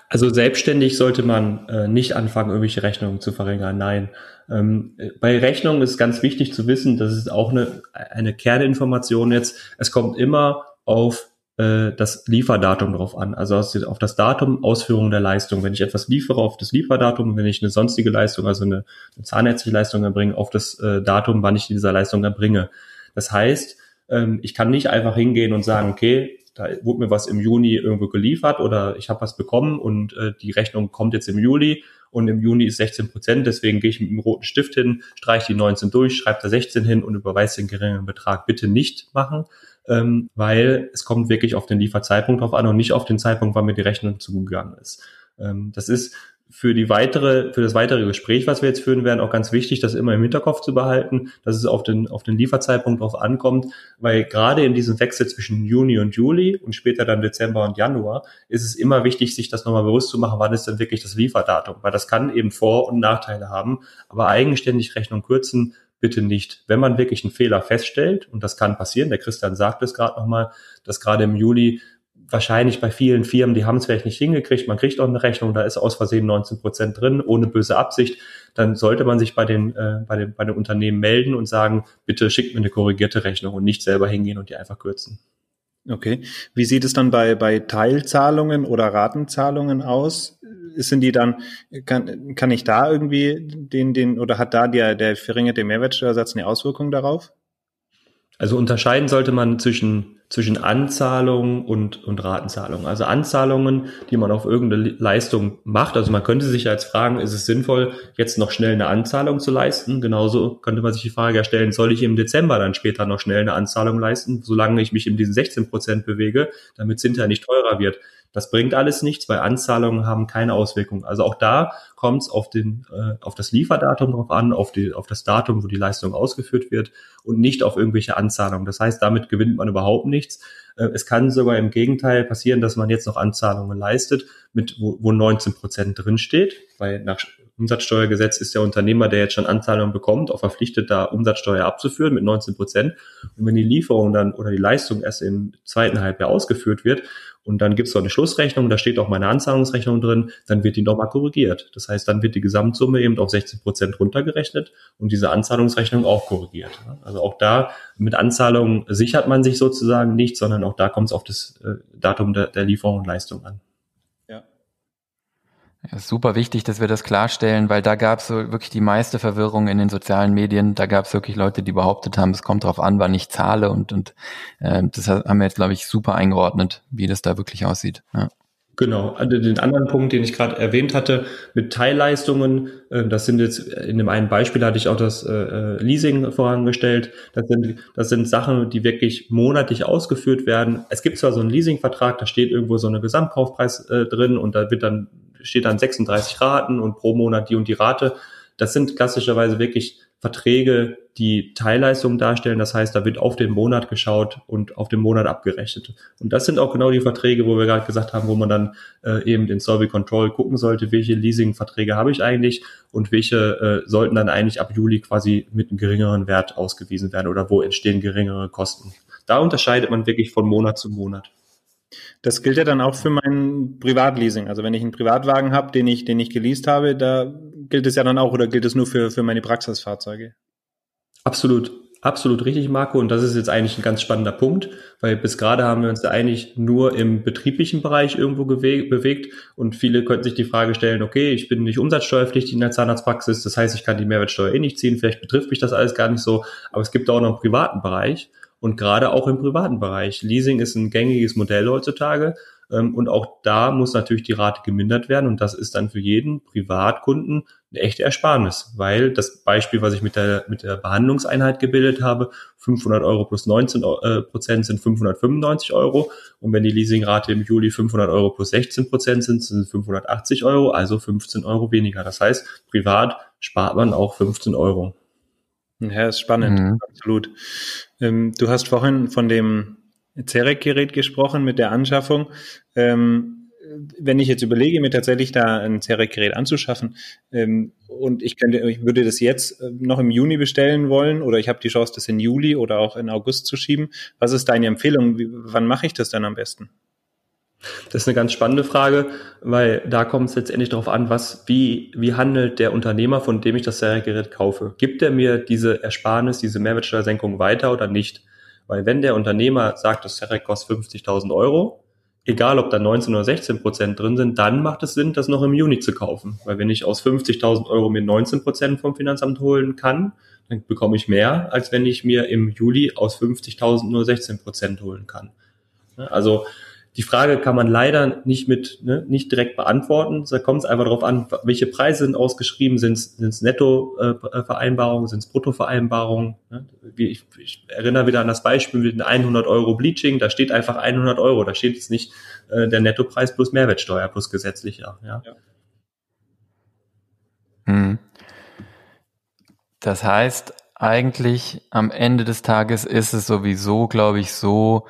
Also selbstständig sollte man äh, nicht anfangen, irgendwelche Rechnungen zu verringern. Nein. Ähm, bei Rechnungen ist ganz wichtig zu wissen, das ist auch eine, eine Kerninformation jetzt. Es kommt immer auf äh, das Lieferdatum drauf an, also auf das Datum Ausführung der Leistung. Wenn ich etwas liefere, auf das Lieferdatum, wenn ich eine sonstige Leistung, also eine, eine zahnärztliche Leistung erbringe, auf das äh, Datum, wann ich diese Leistung erbringe. Das heißt, ähm, ich kann nicht einfach hingehen und sagen, okay, da wurde mir was im Juni irgendwo geliefert oder ich habe was bekommen und äh, die Rechnung kommt jetzt im Juli und im Juni ist 16 Prozent, deswegen gehe ich mit dem roten Stift hin, streiche die 19 durch, schreibe da 16 hin und überweise den geringeren Betrag. Bitte nicht machen, ähm, weil es kommt wirklich auf den Lieferzeitpunkt drauf an und nicht auf den Zeitpunkt, wann mir die Rechnung zugegangen ist. Ähm, das ist für die weitere, für das weitere Gespräch, was wir jetzt führen werden, auch ganz wichtig, das immer im Hinterkopf zu behalten, dass es auf den, auf den Lieferzeitpunkt drauf ankommt, weil gerade in diesem Wechsel zwischen Juni und Juli und später dann Dezember und Januar ist es immer wichtig, sich das nochmal bewusst zu machen, wann ist denn wirklich das Lieferdatum, weil das kann eben Vor- und Nachteile haben, aber eigenständig Rechnung kürzen bitte nicht. Wenn man wirklich einen Fehler feststellt, und das kann passieren, der Christian sagt es gerade nochmal, dass gerade im Juli wahrscheinlich bei vielen Firmen, die haben es vielleicht nicht hingekriegt, man kriegt auch eine Rechnung, da ist aus Versehen 19 Prozent drin, ohne böse Absicht, dann sollte man sich bei den, äh, bei, den, bei den Unternehmen melden und sagen, bitte schickt mir eine korrigierte Rechnung und nicht selber hingehen und die einfach kürzen. Okay. Wie sieht es dann bei, bei Teilzahlungen oder Ratenzahlungen aus? Sind die dann, kann, kann ich da irgendwie den, den, oder hat da der, der verringerte Mehrwertsteuersatz eine Auswirkung darauf? Also unterscheiden sollte man zwischen zwischen Anzahlungen und, und Ratenzahlungen. Also Anzahlungen, die man auf irgendeine Leistung macht. Also man könnte sich jetzt fragen, ist es sinnvoll, jetzt noch schnell eine Anzahlung zu leisten? Genauso könnte man sich die Frage erstellen, soll ich im Dezember dann später noch schnell eine Anzahlung leisten, solange ich mich in diesen 16 Prozent bewege, damit es hinterher nicht teurer wird. Das bringt alles nichts, weil Anzahlungen haben keine Auswirkung. Also auch da kommt es auf, den, äh, auf das Lieferdatum drauf an, auf, die, auf das Datum, wo die Leistung ausgeführt wird und nicht auf irgendwelche Anzahlungen. Das heißt, damit gewinnt man überhaupt nichts. Äh, es kann sogar im Gegenteil passieren, dass man jetzt noch Anzahlungen leistet, mit wo, wo 19 Prozent drinsteht, weil nach Umsatzsteuergesetz ist der Unternehmer, der jetzt schon Anzahlungen bekommt, auch verpflichtet, da Umsatzsteuer abzuführen mit 19 Prozent. Und wenn die Lieferung dann oder die Leistung erst im zweiten Halbjahr ausgeführt wird und dann gibt es so eine Schlussrechnung, da steht auch meine Anzahlungsrechnung drin, dann wird die nochmal korrigiert. Das heißt, dann wird die Gesamtsumme eben auf 16 Prozent runtergerechnet und diese Anzahlungsrechnung auch korrigiert. Also auch da mit Anzahlungen sichert man sich sozusagen nicht, sondern auch da kommt es auf das äh, Datum der, der Lieferung und Leistung an. Ja, super wichtig, dass wir das klarstellen, weil da gab es so wirklich die meiste Verwirrung in den sozialen Medien. Da gab es wirklich Leute, die behauptet haben, es kommt darauf an, wann ich zahle und, und äh, das haben wir jetzt, glaube ich, super eingeordnet, wie das da wirklich aussieht. Ja. Genau, den anderen Punkt, den ich gerade erwähnt hatte, mit Teilleistungen, äh, das sind jetzt, in dem einen Beispiel hatte ich auch das äh, äh, Leasing vorangestellt, das sind, das sind Sachen, die wirklich monatlich ausgeführt werden. Es gibt zwar so einen Leasingvertrag, da steht irgendwo so eine Gesamtkaufpreis drin und da wird dann steht dann 36 Raten und pro Monat die und die Rate. Das sind klassischerweise wirklich Verträge, die Teilleistungen darstellen. Das heißt, da wird auf den Monat geschaut und auf den Monat abgerechnet. Und das sind auch genau die Verträge, wo wir gerade gesagt haben, wo man dann äh, eben in Survey Control gucken sollte, welche Leasing-Verträge habe ich eigentlich und welche äh, sollten dann eigentlich ab Juli quasi mit einem geringeren Wert ausgewiesen werden oder wo entstehen geringere Kosten. Da unterscheidet man wirklich von Monat zu Monat. Das gilt ja dann auch für mein Privatleasing. Also wenn ich einen Privatwagen habe, den ich, den ich geleast habe, da gilt es ja dann auch oder gilt es nur für, für meine Praxisfahrzeuge? Absolut. Absolut richtig, Marco. Und das ist jetzt eigentlich ein ganz spannender Punkt, weil bis gerade haben wir uns da eigentlich nur im betrieblichen Bereich irgendwo bewegt. Und viele könnten sich die Frage stellen, okay, ich bin nicht umsatzsteuerpflichtig in der Zahnarztpraxis. Das heißt, ich kann die Mehrwertsteuer eh nicht ziehen. Vielleicht betrifft mich das alles gar nicht so. Aber es gibt auch noch einen privaten Bereich. Und gerade auch im privaten Bereich. Leasing ist ein gängiges Modell heutzutage. Ähm, und auch da muss natürlich die Rate gemindert werden. Und das ist dann für jeden Privatkunden eine echte Ersparnis, weil das Beispiel, was ich mit der, mit der Behandlungseinheit gebildet habe, 500 Euro plus 19 äh, Prozent sind 595 Euro. Und wenn die Leasingrate im Juli 500 Euro plus 16 Prozent sind, sind es 580 Euro, also 15 Euro weniger. Das heißt, privat spart man auch 15 Euro. Ja, ist spannend, mhm. absolut. Ähm, du hast vorhin von dem Zerek-Gerät gesprochen mit der Anschaffung. Ähm, wenn ich jetzt überlege, mir tatsächlich da ein Zerek-Gerät anzuschaffen ähm, und ich könnte, ich würde das jetzt äh, noch im Juni bestellen wollen oder ich habe die Chance, das in Juli oder auch in August zu schieben. Was ist deine Empfehlung? Wie, wann mache ich das dann am besten? Das ist eine ganz spannende Frage, weil da kommt es letztendlich darauf an, was, wie, wie handelt der Unternehmer, von dem ich das Seriergerät kaufe? Gibt er mir diese Ersparnis, diese Mehrwertsteuersenkung weiter oder nicht? Weil wenn der Unternehmer sagt, das Serek kostet 50.000 Euro, egal ob da 19 oder 16 Prozent drin sind, dann macht es Sinn, das noch im Juni zu kaufen. Weil wenn ich aus 50.000 Euro mir 19 Prozent vom Finanzamt holen kann, dann bekomme ich mehr, als wenn ich mir im Juli aus 50.000 nur 16 Prozent holen kann. Also die Frage kann man leider nicht mit ne, nicht direkt beantworten. Da kommt es einfach darauf an, welche Preise sind ausgeschrieben, sind es Netto-Vereinbarungen, sind es Brutto-Vereinbarungen. Ne? Ich, ich erinnere wieder an das Beispiel mit den 100 Euro Bleaching. Da steht einfach 100 Euro. Da steht jetzt nicht äh, der Nettopreis plus Mehrwertsteuer plus gesetzlicher. Ja. ja. Hm. Das heißt, eigentlich am Ende des Tages ist es sowieso, glaube ich, so,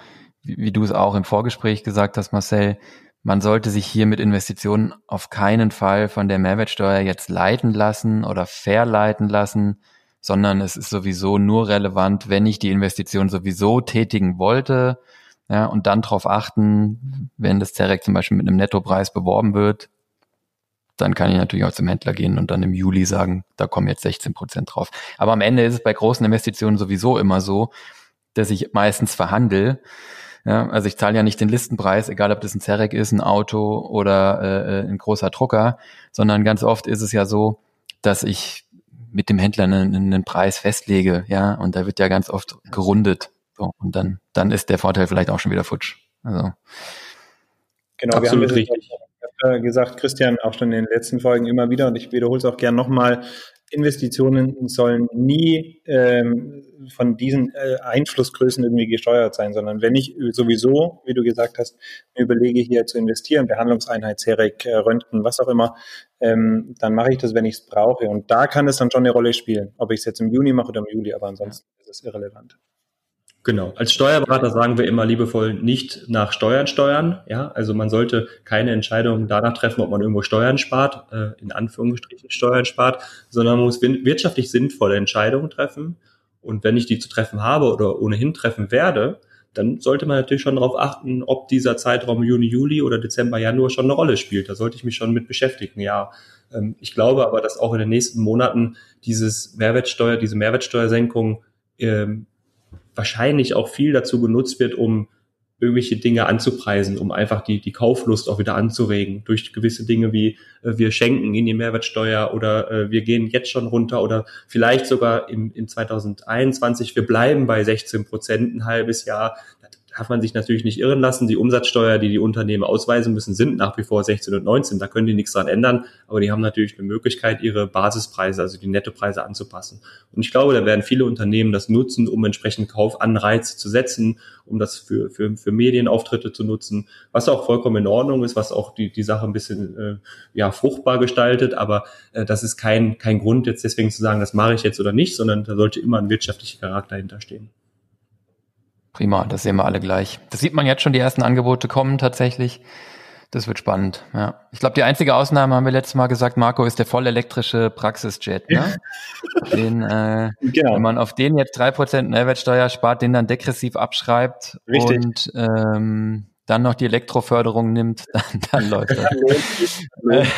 wie, du es auch im Vorgespräch gesagt hast, Marcel, man sollte sich hier mit Investitionen auf keinen Fall von der Mehrwertsteuer jetzt leiten lassen oder verleiten lassen, sondern es ist sowieso nur relevant, wenn ich die Investition sowieso tätigen wollte, ja, und dann darauf achten, wenn das Zerek zum Beispiel mit einem Nettopreis beworben wird, dann kann ich natürlich auch zum Händler gehen und dann im Juli sagen, da kommen jetzt 16 Prozent drauf. Aber am Ende ist es bei großen Investitionen sowieso immer so, dass ich meistens verhandle ja, also ich zahle ja nicht den Listenpreis, egal ob das ein Zerek ist, ein Auto oder äh, äh, ein großer Drucker, sondern ganz oft ist es ja so, dass ich mit dem Händler einen, einen Preis festlege, ja, und da wird ja ganz oft gerundet. So, und dann, dann ist der Vorteil vielleicht auch schon wieder futsch. Also genau, absolut wir haben richtig gesagt, Christian, auch schon in den letzten Folgen immer wieder, und ich wiederhole es auch gern nochmal, Investitionen sollen nie ähm, von diesen äh, Einflussgrößen irgendwie gesteuert sein, sondern wenn ich sowieso, wie du gesagt hast, überlege, hier zu investieren, Behandlungseinheit, CEREC, äh, Röntgen, was auch immer, ähm, dann mache ich das, wenn ich es brauche. Und da kann es dann schon eine Rolle spielen, ob ich es jetzt im Juni mache oder im Juli, aber ansonsten ist es irrelevant. Genau. Als Steuerberater sagen wir immer liebevoll nicht nach Steuern steuern. Ja, also man sollte keine Entscheidung danach treffen, ob man irgendwo Steuern spart, äh, in Anführungsstrichen Steuern spart, sondern man muss wirtschaftlich sinnvolle Entscheidungen treffen. Und wenn ich die zu treffen habe oder ohnehin treffen werde, dann sollte man natürlich schon darauf achten, ob dieser Zeitraum Juni, Juli oder Dezember, Januar schon eine Rolle spielt. Da sollte ich mich schon mit beschäftigen. Ja, ähm, ich glaube aber, dass auch in den nächsten Monaten dieses Mehrwertsteuer, diese Mehrwertsteuersenkung ähm, wahrscheinlich auch viel dazu genutzt wird, um irgendwelche Dinge anzupreisen, um einfach die, die Kauflust auch wieder anzuregen durch gewisse Dinge wie äh, wir schenken in die Mehrwertsteuer oder äh, wir gehen jetzt schon runter oder vielleicht sogar im, in 2021 wir bleiben bei 16 Prozent ein halbes Jahr darf man sich natürlich nicht irren lassen. Die Umsatzsteuer, die die Unternehmen ausweisen müssen, sind nach wie vor 16 und 19. Da können die nichts dran ändern. Aber die haben natürlich eine Möglichkeit, ihre Basispreise, also die Nettopreise anzupassen. Und ich glaube, da werden viele Unternehmen das nutzen, um entsprechend Kaufanreize zu setzen, um das für, für, für Medienauftritte zu nutzen, was auch vollkommen in Ordnung ist, was auch die, die Sache ein bisschen äh, ja, fruchtbar gestaltet. Aber äh, das ist kein, kein Grund, jetzt deswegen zu sagen, das mache ich jetzt oder nicht, sondern da sollte immer ein wirtschaftlicher Charakter hinterstehen. Prima, das sehen wir alle gleich. Das sieht man jetzt schon, die ersten Angebote kommen tatsächlich. Das wird spannend, ja. Ich glaube, die einzige Ausnahme, haben wir letztes Mal gesagt, Marco, ist der voll elektrische Praxisjet. Ne? <laughs> den, äh, genau. Wenn man auf den jetzt drei Prozent Mehrwertsteuer spart, den dann degressiv abschreibt Richtig. und ähm, dann noch die Elektroförderung nimmt, <laughs> dann, dann läuft das.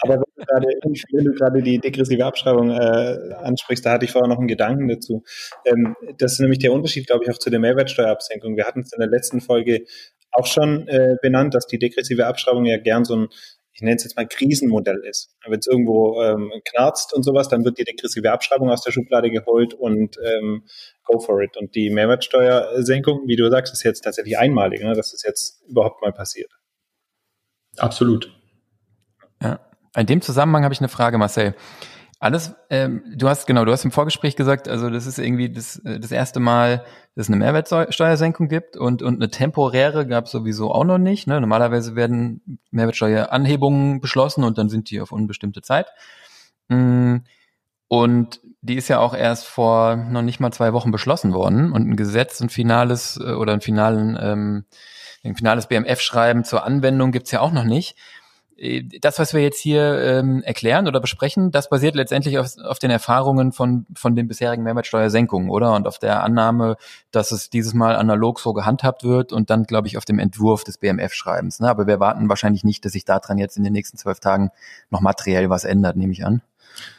Aber wenn du gerade, wenn du gerade die degressive Abschreibung äh, ansprichst, da hatte ich vorher noch einen Gedanken dazu. Ähm, das ist nämlich der Unterschied, glaube ich, auch zu der Mehrwertsteuerabsenkung. Wir hatten es in der letzten Folge auch schon äh, benannt, dass die degressive Abschreibung ja gern so ein ich nenne es jetzt mal Krisenmodell ist. Wenn es irgendwo ähm, knarzt und sowas, dann wird die degressive Abschreibung aus der Schublade geholt und ähm, go for it. Und die Mehrwertsteuersenkung, wie du sagst, ist jetzt tatsächlich einmalig, ne? dass das jetzt überhaupt mal passiert. Absolut. In dem Zusammenhang habe ich eine Frage, Marcel. Alles, ähm, du hast genau, du hast im Vorgespräch gesagt, also das ist irgendwie das, äh, das erste Mal, dass es eine Mehrwertsteuersenkung gibt und, und eine temporäre gab es sowieso auch noch nicht. Ne? Normalerweise werden Mehrwertsteueranhebungen beschlossen und dann sind die auf unbestimmte Zeit. Mm, und die ist ja auch erst vor noch nicht mal zwei Wochen beschlossen worden und ein Gesetz, ein finales äh, oder ein finalen, ähm, ein finales BMF-Schreiben zur Anwendung gibt's ja auch noch nicht. Äh, das, was wir jetzt hier ähm, erklären oder besprechen, das basiert letztendlich auf, auf den Erfahrungen von, von den bisherigen Mehrwertsteuersenkungen, oder? Und auf der Annahme, dass es dieses Mal analog so gehandhabt wird und dann, glaube ich, auf dem Entwurf des BMF-Schreibens. Ne? Aber wir warten wahrscheinlich nicht, dass sich daran jetzt in den nächsten zwölf Tagen noch materiell was ändert, nehme ich an.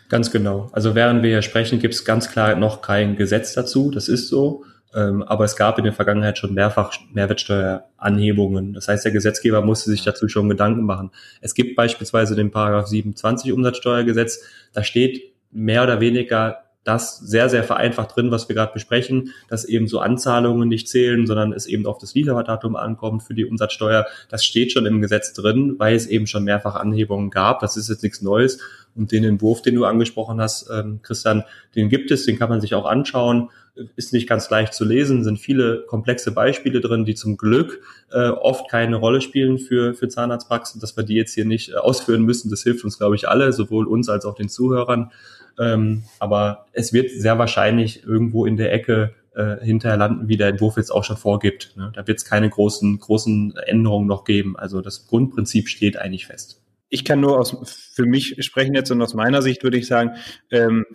Ganz genau. Also während wir hier sprechen, gibt es ganz klar noch kein Gesetz dazu. Das ist so. Ähm, aber es gab in der Vergangenheit schon mehrfach Mehrwertsteueranhebungen. Das heißt, der Gesetzgeber musste sich dazu schon Gedanken machen. Es gibt beispielsweise den Paragraph 27 Umsatzsteuergesetz. Da steht mehr oder weniger das sehr, sehr vereinfacht drin, was wir gerade besprechen, dass eben so Anzahlungen nicht zählen, sondern es eben auf das Lieferdatum ankommt für die Umsatzsteuer. Das steht schon im Gesetz drin, weil es eben schon mehrfach Anhebungen gab. Das ist jetzt nichts Neues. Und den Entwurf, den du angesprochen hast, ähm, Christian, den gibt es, den kann man sich auch anschauen ist nicht ganz leicht zu lesen, sind viele komplexe Beispiele drin, die zum Glück äh, oft keine Rolle spielen für, für Zahnarztpraxen. Dass wir die jetzt hier nicht äh, ausführen müssen, das hilft uns, glaube ich, alle, sowohl uns als auch den Zuhörern. Ähm, aber es wird sehr wahrscheinlich irgendwo in der Ecke äh, hinterher landen, wie der Entwurf jetzt auch schon vorgibt. Ne? Da wird es keine großen, großen Änderungen noch geben. Also das Grundprinzip steht eigentlich fest. Ich kann nur aus, für mich sprechen jetzt und aus meiner Sicht würde ich sagen, ähm,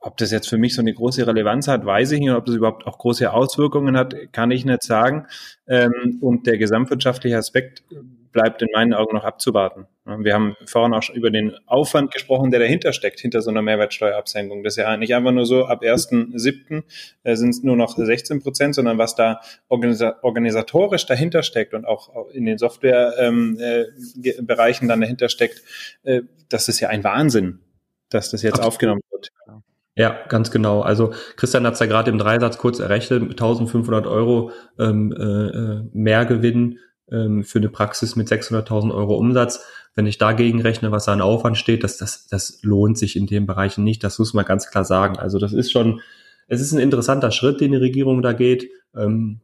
ob das jetzt für mich so eine große Relevanz hat, weiß ich nicht. Und ob das überhaupt auch große Auswirkungen hat, kann ich nicht sagen. Ähm, und der gesamtwirtschaftliche Aspekt bleibt in meinen Augen noch abzuwarten. Wir haben vorhin auch schon über den Aufwand gesprochen, der dahinter steckt, hinter so einer Mehrwertsteuerabsenkung. Das ist ja nicht einfach nur so, ab 1.7. Äh, sind es nur noch 16 Prozent, sondern was da organisatorisch dahinter steckt und auch in den Softwarebereichen ähm, äh, dann dahinter steckt, äh, das ist ja ein Wahnsinn, dass das jetzt Absolut. aufgenommen wird. Ja, ganz genau. Also Christian hat es ja gerade im Dreisatz kurz errechnet, 1500 Euro ähm, äh, äh, mehr Gewinn ähm, für eine Praxis mit 600.000 Euro Umsatz. Wenn ich dagegen rechne, was da an Aufwand steht, das, das, das lohnt sich in den Bereichen nicht. Das muss man ganz klar sagen. Also das ist schon, es ist ein interessanter Schritt, den die Regierung da geht. Ähm,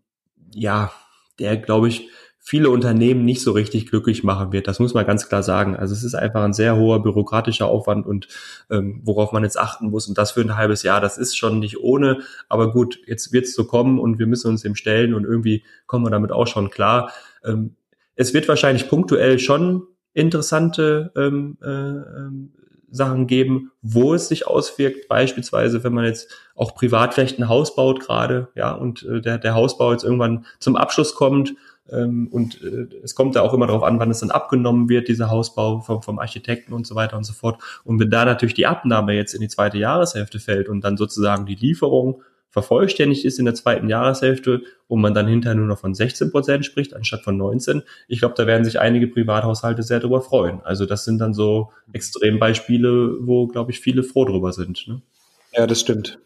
ja, der, glaube ich, viele Unternehmen nicht so richtig glücklich machen wird. Das muss man ganz klar sagen. Also es ist einfach ein sehr hoher bürokratischer Aufwand und ähm, worauf man jetzt achten muss und das für ein halbes Jahr, das ist schon nicht ohne. Aber gut, jetzt wird es so kommen und wir müssen uns dem stellen und irgendwie kommen wir damit auch schon klar. Ähm, es wird wahrscheinlich punktuell schon interessante ähm, äh, ähm, Sachen geben, wo es sich auswirkt. Beispielsweise, wenn man jetzt auch Privatrecht ein Haus baut gerade, ja, und äh, der, der Hausbau jetzt irgendwann zum Abschluss kommt ähm, und äh, es kommt da auch immer darauf an, wann es dann abgenommen wird, dieser Hausbau vom, vom Architekten und so weiter und so fort. Und wenn da natürlich die Abnahme jetzt in die zweite Jahreshälfte fällt und dann sozusagen die Lieferung vervollständigt ist in der zweiten Jahreshälfte und man dann hinterher nur noch von 16 Prozent spricht, anstatt von 19, ich glaube, da werden sich einige Privathaushalte sehr darüber freuen. Also das sind dann so Extrembeispiele, wo, glaube ich, viele froh drüber sind. Ne? Ja, das stimmt.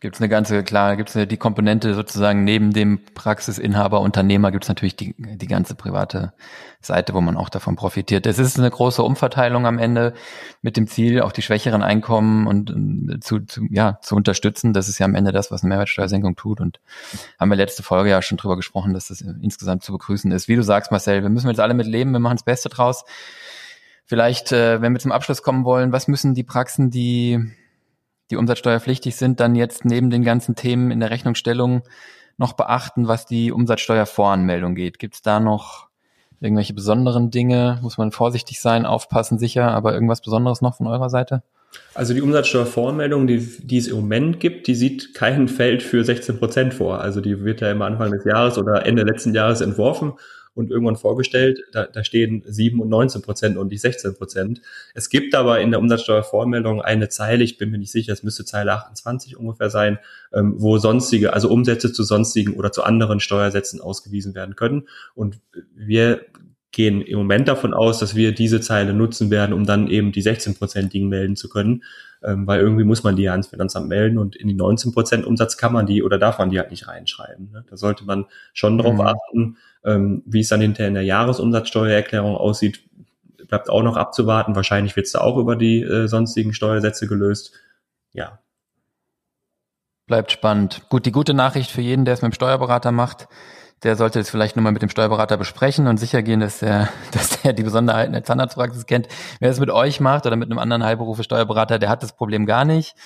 Gibt es eine ganze, klar, gibt es die Komponente sozusagen neben dem Praxisinhaber, Unternehmer, gibt es natürlich die, die ganze private Seite, wo man auch davon profitiert. Es ist eine große Umverteilung am Ende mit dem Ziel, auch die schwächeren Einkommen und, und zu, zu, ja, zu unterstützen. Das ist ja am Ende das, was eine Mehrwertsteuersenkung tut. Und haben wir letzte Folge ja schon drüber gesprochen, dass das insgesamt zu begrüßen ist. Wie du sagst, Marcel, wir müssen jetzt alle mit leben, wir machen das Beste draus. Vielleicht, äh, wenn wir zum Abschluss kommen wollen, was müssen die Praxen, die die umsatzsteuerpflichtig sind, dann jetzt neben den ganzen Themen in der Rechnungsstellung noch beachten, was die Umsatzsteuervoranmeldung geht? Gibt es da noch irgendwelche besonderen Dinge? Muss man vorsichtig sein, aufpassen, sicher, aber irgendwas Besonderes noch von eurer Seite? Also die Umsatzsteuervoranmeldung, die, die es im Moment gibt, die sieht kein Feld für 16 Prozent vor. Also die wird ja immer Anfang des Jahres oder Ende letzten Jahres entworfen und irgendwann vorgestellt. Da, da stehen 7 und 19 Prozent und nicht 16 Prozent. Es gibt aber in der Umsatzsteuervoranmeldung eine Zeile, ich bin mir nicht sicher, es müsste Zeile 28 ungefähr sein, ähm, wo sonstige, also Umsätze zu sonstigen oder zu anderen Steuersätzen ausgewiesen werden können. Und wir gehen im Moment davon aus, dass wir diese Zeile nutzen werden, um dann eben die 16-prozentigen melden zu können, ähm, weil irgendwie muss man die ja ans Finanzamt melden und in die 19 Prozent Umsatz kann man die oder darf man die halt nicht reinschreiben. Ne? Da sollte man schon darauf mhm. achten, ähm, wie es dann hinterher in der Jahresumsatzsteuererklärung aussieht, bleibt auch noch abzuwarten. Wahrscheinlich wird es da auch über die äh, sonstigen Steuersätze gelöst. Ja. Bleibt spannend. Gut, die gute Nachricht für jeden, der es mit dem Steuerberater macht, der sollte es vielleicht nochmal mit dem Steuerberater besprechen und sicher gehen, dass er, <laughs> dass er die Besonderheiten der Zahnarztpraxis kennt. Wer es mit euch macht oder mit einem anderen Heilberufe Steuerberater, der hat das Problem gar nicht.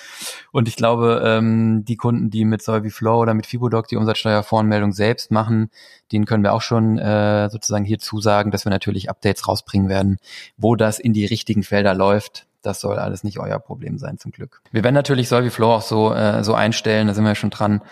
Und ich glaube, ähm, die Kunden, die mit Solviflow oder mit Fibodoc die Umsatzsteuervoranmeldung selbst machen, denen können wir auch schon äh, sozusagen hier zusagen, dass wir natürlich Updates rausbringen werden, wo das in die richtigen Felder läuft. Das soll alles nicht euer Problem sein, zum Glück. Wir werden natürlich Solviflow auch so, äh, so einstellen, da sind wir schon dran,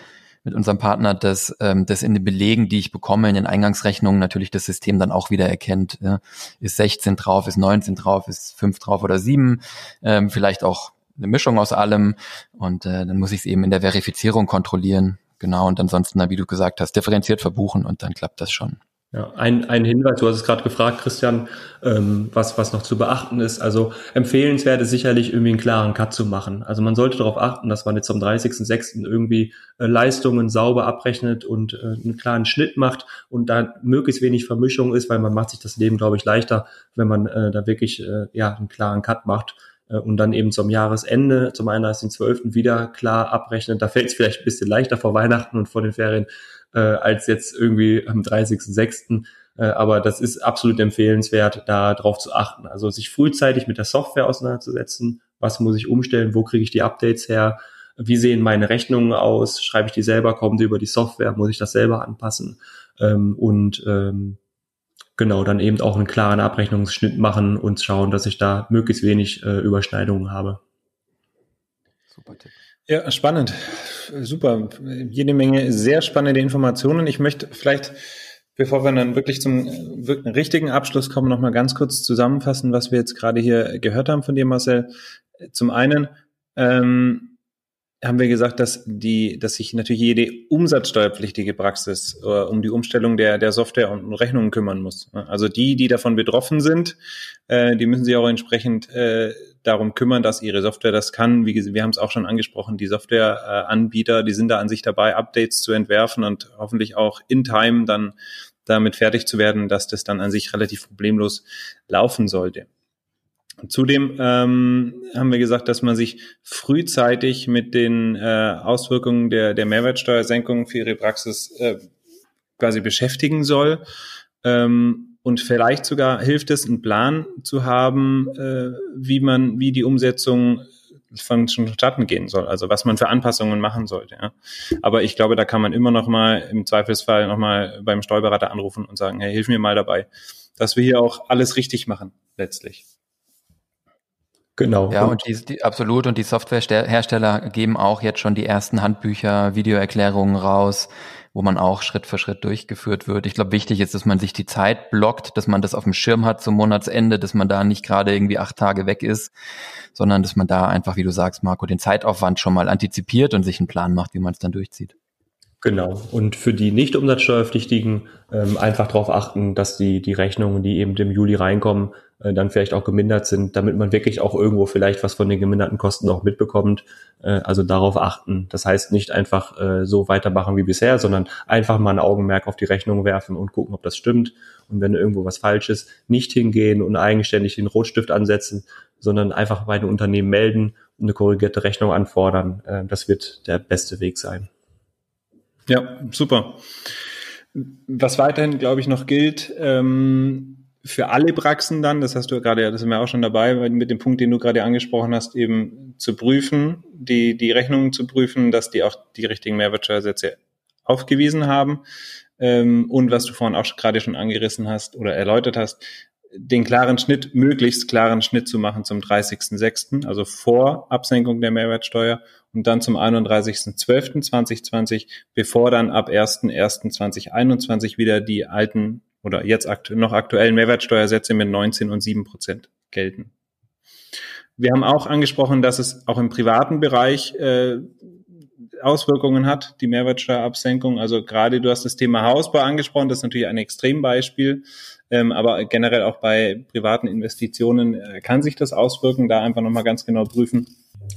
mit unserem Partner, dass, ähm, dass in den Belegen, die ich bekomme, in den Eingangsrechnungen natürlich das System dann auch wieder erkennt. Ja. Ist 16 drauf, ist 19 drauf, ist 5 drauf oder 7, ähm, vielleicht auch eine Mischung aus allem. Und äh, dann muss ich es eben in der Verifizierung kontrollieren. Genau, und ansonsten, wie du gesagt hast, differenziert verbuchen und dann klappt das schon. Ja, ein, ein Hinweis, du hast es gerade gefragt, Christian, ähm, was, was noch zu beachten ist. Also empfehlenswert ist sicherlich irgendwie einen klaren Cut zu machen. Also man sollte darauf achten, dass man jetzt am 30.06. irgendwie äh, Leistungen sauber abrechnet und äh, einen klaren Schnitt macht und da möglichst wenig Vermischung ist, weil man macht sich das Leben, glaube ich, leichter, wenn man äh, da wirklich äh, ja, einen klaren Cut macht äh, und dann eben zum Jahresende, zum 31.12. wieder klar abrechnet. Da fällt es vielleicht ein bisschen leichter vor Weihnachten und vor den Ferien, äh, als jetzt irgendwie am 30.06. Äh, aber das ist absolut empfehlenswert, da drauf zu achten. Also sich frühzeitig mit der Software auseinanderzusetzen. Was muss ich umstellen? Wo kriege ich die Updates her? Wie sehen meine Rechnungen aus? Schreibe ich die selber? Kommen die über die Software? Muss ich das selber anpassen? Ähm, und ähm, genau, dann eben auch einen klaren Abrechnungsschnitt machen und schauen, dass ich da möglichst wenig äh, Überschneidungen habe. Super Tipp. Ja, spannend. Super. Jede Menge sehr spannende Informationen. Ich möchte vielleicht, bevor wir dann wirklich zum wirklich richtigen Abschluss kommen, noch mal ganz kurz zusammenfassen, was wir jetzt gerade hier gehört haben von dir, Marcel. Zum einen, ähm, haben wir gesagt, dass die, dass sich natürlich jede umsatzsteuerpflichtige Praxis äh, um die Umstellung der, der Software und Rechnungen kümmern muss. Also die, die davon betroffen sind, äh, die müssen sich auch entsprechend äh, darum kümmern, dass ihre Software das kann. Wie wir haben es auch schon angesprochen, die Softwareanbieter, die sind da an sich dabei, Updates zu entwerfen und hoffentlich auch in Time dann damit fertig zu werden, dass das dann an sich relativ problemlos laufen sollte. Zudem ähm, haben wir gesagt, dass man sich frühzeitig mit den äh, Auswirkungen der, der Mehrwertsteuersenkung für ihre Praxis äh, quasi beschäftigen soll. Ähm, und vielleicht sogar hilft es, einen Plan zu haben, äh, wie man, wie die Umsetzung von vonstatten gehen soll, also was man für Anpassungen machen sollte. Ja. Aber ich glaube, da kann man immer noch mal im Zweifelsfall noch mal beim Steuerberater anrufen und sagen, hey, hilf mir mal dabei, dass wir hier auch alles richtig machen letztlich. Genau. Ja, und die, die, absolut. Und die Softwarehersteller geben auch jetzt schon die ersten Handbücher, Videoerklärungen raus, wo man auch Schritt für Schritt durchgeführt wird. Ich glaube, wichtig ist, dass man sich die Zeit blockt, dass man das auf dem Schirm hat zum Monatsende, dass man da nicht gerade irgendwie acht Tage weg ist, sondern dass man da einfach, wie du sagst, Marco, den Zeitaufwand schon mal antizipiert und sich einen Plan macht, wie man es dann durchzieht. Genau. Und für die nicht umsatzsteuerpflichtigen ähm, einfach darauf achten, dass die, die Rechnungen, die eben im Juli reinkommen, äh, dann vielleicht auch gemindert sind, damit man wirklich auch irgendwo vielleicht was von den geminderten Kosten auch mitbekommt. Äh, also darauf achten. Das heißt nicht einfach äh, so weitermachen wie bisher, sondern einfach mal ein Augenmerk auf die Rechnung werfen und gucken, ob das stimmt. Und wenn irgendwo was falsch ist, nicht hingehen und eigenständig den Rotstift ansetzen, sondern einfach bei den Unternehmen melden und eine korrigierte Rechnung anfordern. Äh, das wird der beste Weg sein. Ja, super. Was weiterhin, glaube ich, noch gilt, ähm, für alle Praxen dann, das hast du gerade, das sind wir auch schon dabei, mit dem Punkt, den du gerade angesprochen hast, eben zu prüfen, die, die Rechnungen zu prüfen, dass die auch die richtigen Mehrwertsteuersätze aufgewiesen haben. Ähm, und was du vorhin auch gerade schon angerissen hast oder erläutert hast, den klaren Schnitt, möglichst klaren Schnitt zu machen zum 30.06., also vor Absenkung der Mehrwertsteuer und dann zum 31.12.2020, bevor dann ab 1.1.2021 wieder die alten oder jetzt aktu noch aktuellen Mehrwertsteuersätze mit 19 und 7 Prozent gelten. Wir haben auch angesprochen, dass es auch im privaten Bereich äh, Auswirkungen hat, die Mehrwertsteuerabsenkung. Also gerade du hast das Thema Hausbau angesprochen, das ist natürlich ein Extrembeispiel, ähm, aber generell auch bei privaten Investitionen äh, kann sich das auswirken. Da einfach nochmal ganz genau prüfen,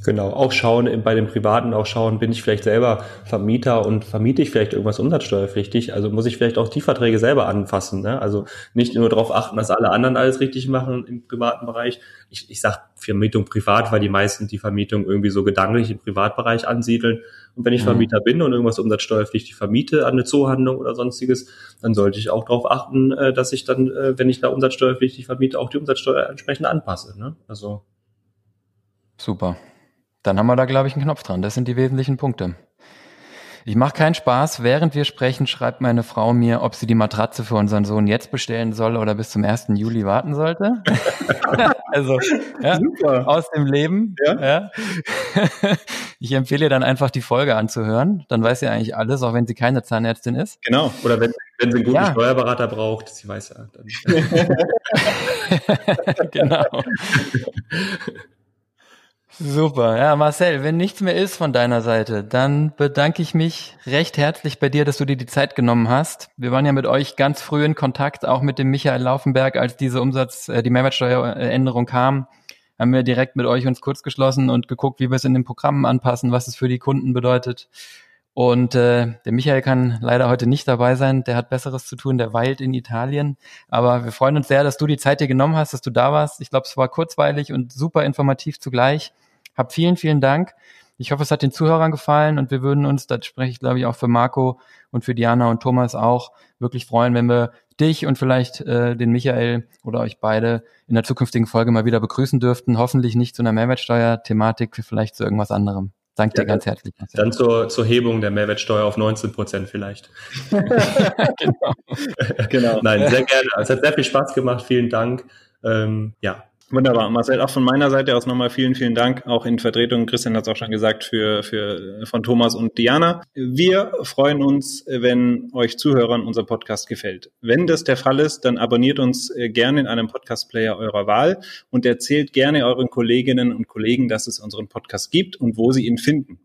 Genau, auch schauen, bei den Privaten auch schauen, bin ich vielleicht selber Vermieter und vermiete ich vielleicht irgendwas umsatzsteuerpflichtig? Also muss ich vielleicht auch die Verträge selber anfassen. Ne? Also nicht nur darauf achten, dass alle anderen alles richtig machen im privaten Bereich. Ich, ich sage Vermietung privat, weil die meisten die Vermietung irgendwie so gedanklich im Privatbereich ansiedeln. Und wenn ich mhm. Vermieter bin und irgendwas umsatzsteuerpflichtig vermiete an eine Zoohandlung oder sonstiges, dann sollte ich auch darauf achten, äh, dass ich dann, äh, wenn ich da umsatzsteuerpflichtig vermiete, auch die Umsatzsteuer entsprechend anpasse. Ne? Also Super. Dann haben wir da, glaube ich, einen Knopf dran. Das sind die wesentlichen Punkte. Ich mache keinen Spaß. Während wir sprechen, schreibt meine Frau mir, ob sie die Matratze für unseren Sohn jetzt bestellen soll oder bis zum 1. Juli warten sollte. <laughs> also ja, Super. aus dem Leben. Ja. ja. <laughs> Ich empfehle ihr dann einfach die Folge anzuhören. Dann weiß sie eigentlich alles, auch wenn sie keine Zahnärztin ist. Genau. Oder wenn, wenn sie einen guten. Steuerberater braucht, sie weiß ja. Dann. <laughs> genau. Super. Ja, Marcel, wenn nichts mehr ist von deiner Seite, dann bedanke ich mich recht herzlich bei dir, dass du dir die Zeit genommen hast. Wir waren ja mit euch ganz früh in Kontakt, auch mit dem Michael Laufenberg, als diese Umsatz, äh, die Mehrwertsteueränderung kam, haben wir direkt mit euch uns kurz geschlossen und geguckt, wie wir es in den Programmen anpassen, was es für die Kunden bedeutet. Und äh, der Michael kann leider heute nicht dabei sein, der hat Besseres zu tun, der weilt in Italien. Aber wir freuen uns sehr, dass du die Zeit dir genommen hast, dass du da warst. Ich glaube, es war kurzweilig und super informativ zugleich. Hab vielen, vielen Dank. Ich hoffe, es hat den Zuhörern gefallen und wir würden uns, das spreche ich glaube ich auch für Marco und für Diana und Thomas auch, wirklich freuen, wenn wir dich und vielleicht äh, den Michael oder euch beide in der zukünftigen Folge mal wieder begrüßen dürften. Hoffentlich nicht zu einer Mehrwertsteuer-Thematik, vielleicht zu irgendwas anderem. Danke ja, dir ganz herzlich. Dann zur, zur Hebung der Mehrwertsteuer auf 19 Prozent vielleicht. <laughs> <laughs> genau. genau. Nein, <laughs> sehr gerne. Es hat sehr viel Spaß gemacht. Vielen Dank. Ähm, ja, Wunderbar. Marcel, auch von meiner Seite aus nochmal vielen, vielen Dank. Auch in Vertretung, Christian hat es auch schon gesagt, für, für, von Thomas und Diana. Wir freuen uns, wenn euch Zuhörern unser Podcast gefällt. Wenn das der Fall ist, dann abonniert uns äh, gerne in einem Podcast-Player eurer Wahl und erzählt gerne euren Kolleginnen und Kollegen, dass es unseren Podcast gibt und wo sie ihn finden.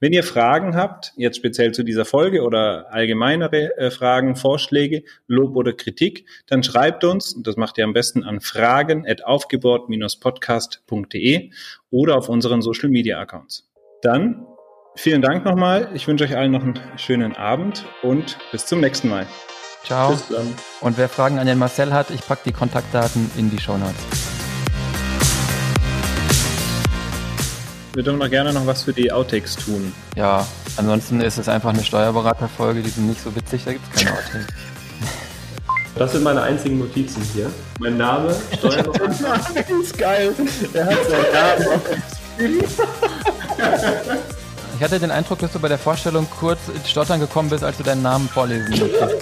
Wenn ihr Fragen habt, jetzt speziell zu dieser Folge oder allgemeinere äh, Fragen, Vorschläge, Lob oder Kritik, dann schreibt uns, und das macht ihr am besten an fragen.aufgebaut-podcast.de oder auf unseren Social Media Accounts. Dann vielen Dank nochmal. Ich wünsche euch allen noch einen schönen Abend und bis zum nächsten Mal. Ciao. Und wer Fragen an den Marcel hat, ich packe die Kontaktdaten in die Show Notes. Wir dürfen noch gerne noch was für die Outtakes tun. Ja, ansonsten ist es einfach eine Steuerberaterfolge, die sind nicht so witzig, da gibt es keine Outtakes. Das sind meine einzigen Notizen hier. Mein Name, Steuerberater. <laughs> ist geil. Er hat seinen Namen Ich hatte den Eindruck, dass du bei der Vorstellung kurz ins Stottern gekommen bist, als du deinen Namen vorlesen <laughs> musstest.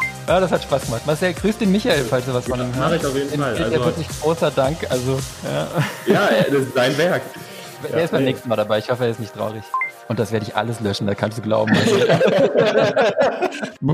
<laughs> Ja, das hat Spaß gemacht. Marcel, grüß den Michael, falls du was von ihm hörst. Mach ich auf jeden Fall. Also, wirklich großer Dank. Also, ja. ja, das ist sein Werk. Er ja, ist beim nächsten Mal dabei. Ich hoffe, er ist nicht traurig. Und das werde ich alles löschen, da kannst du glauben. <laughs> <laughs>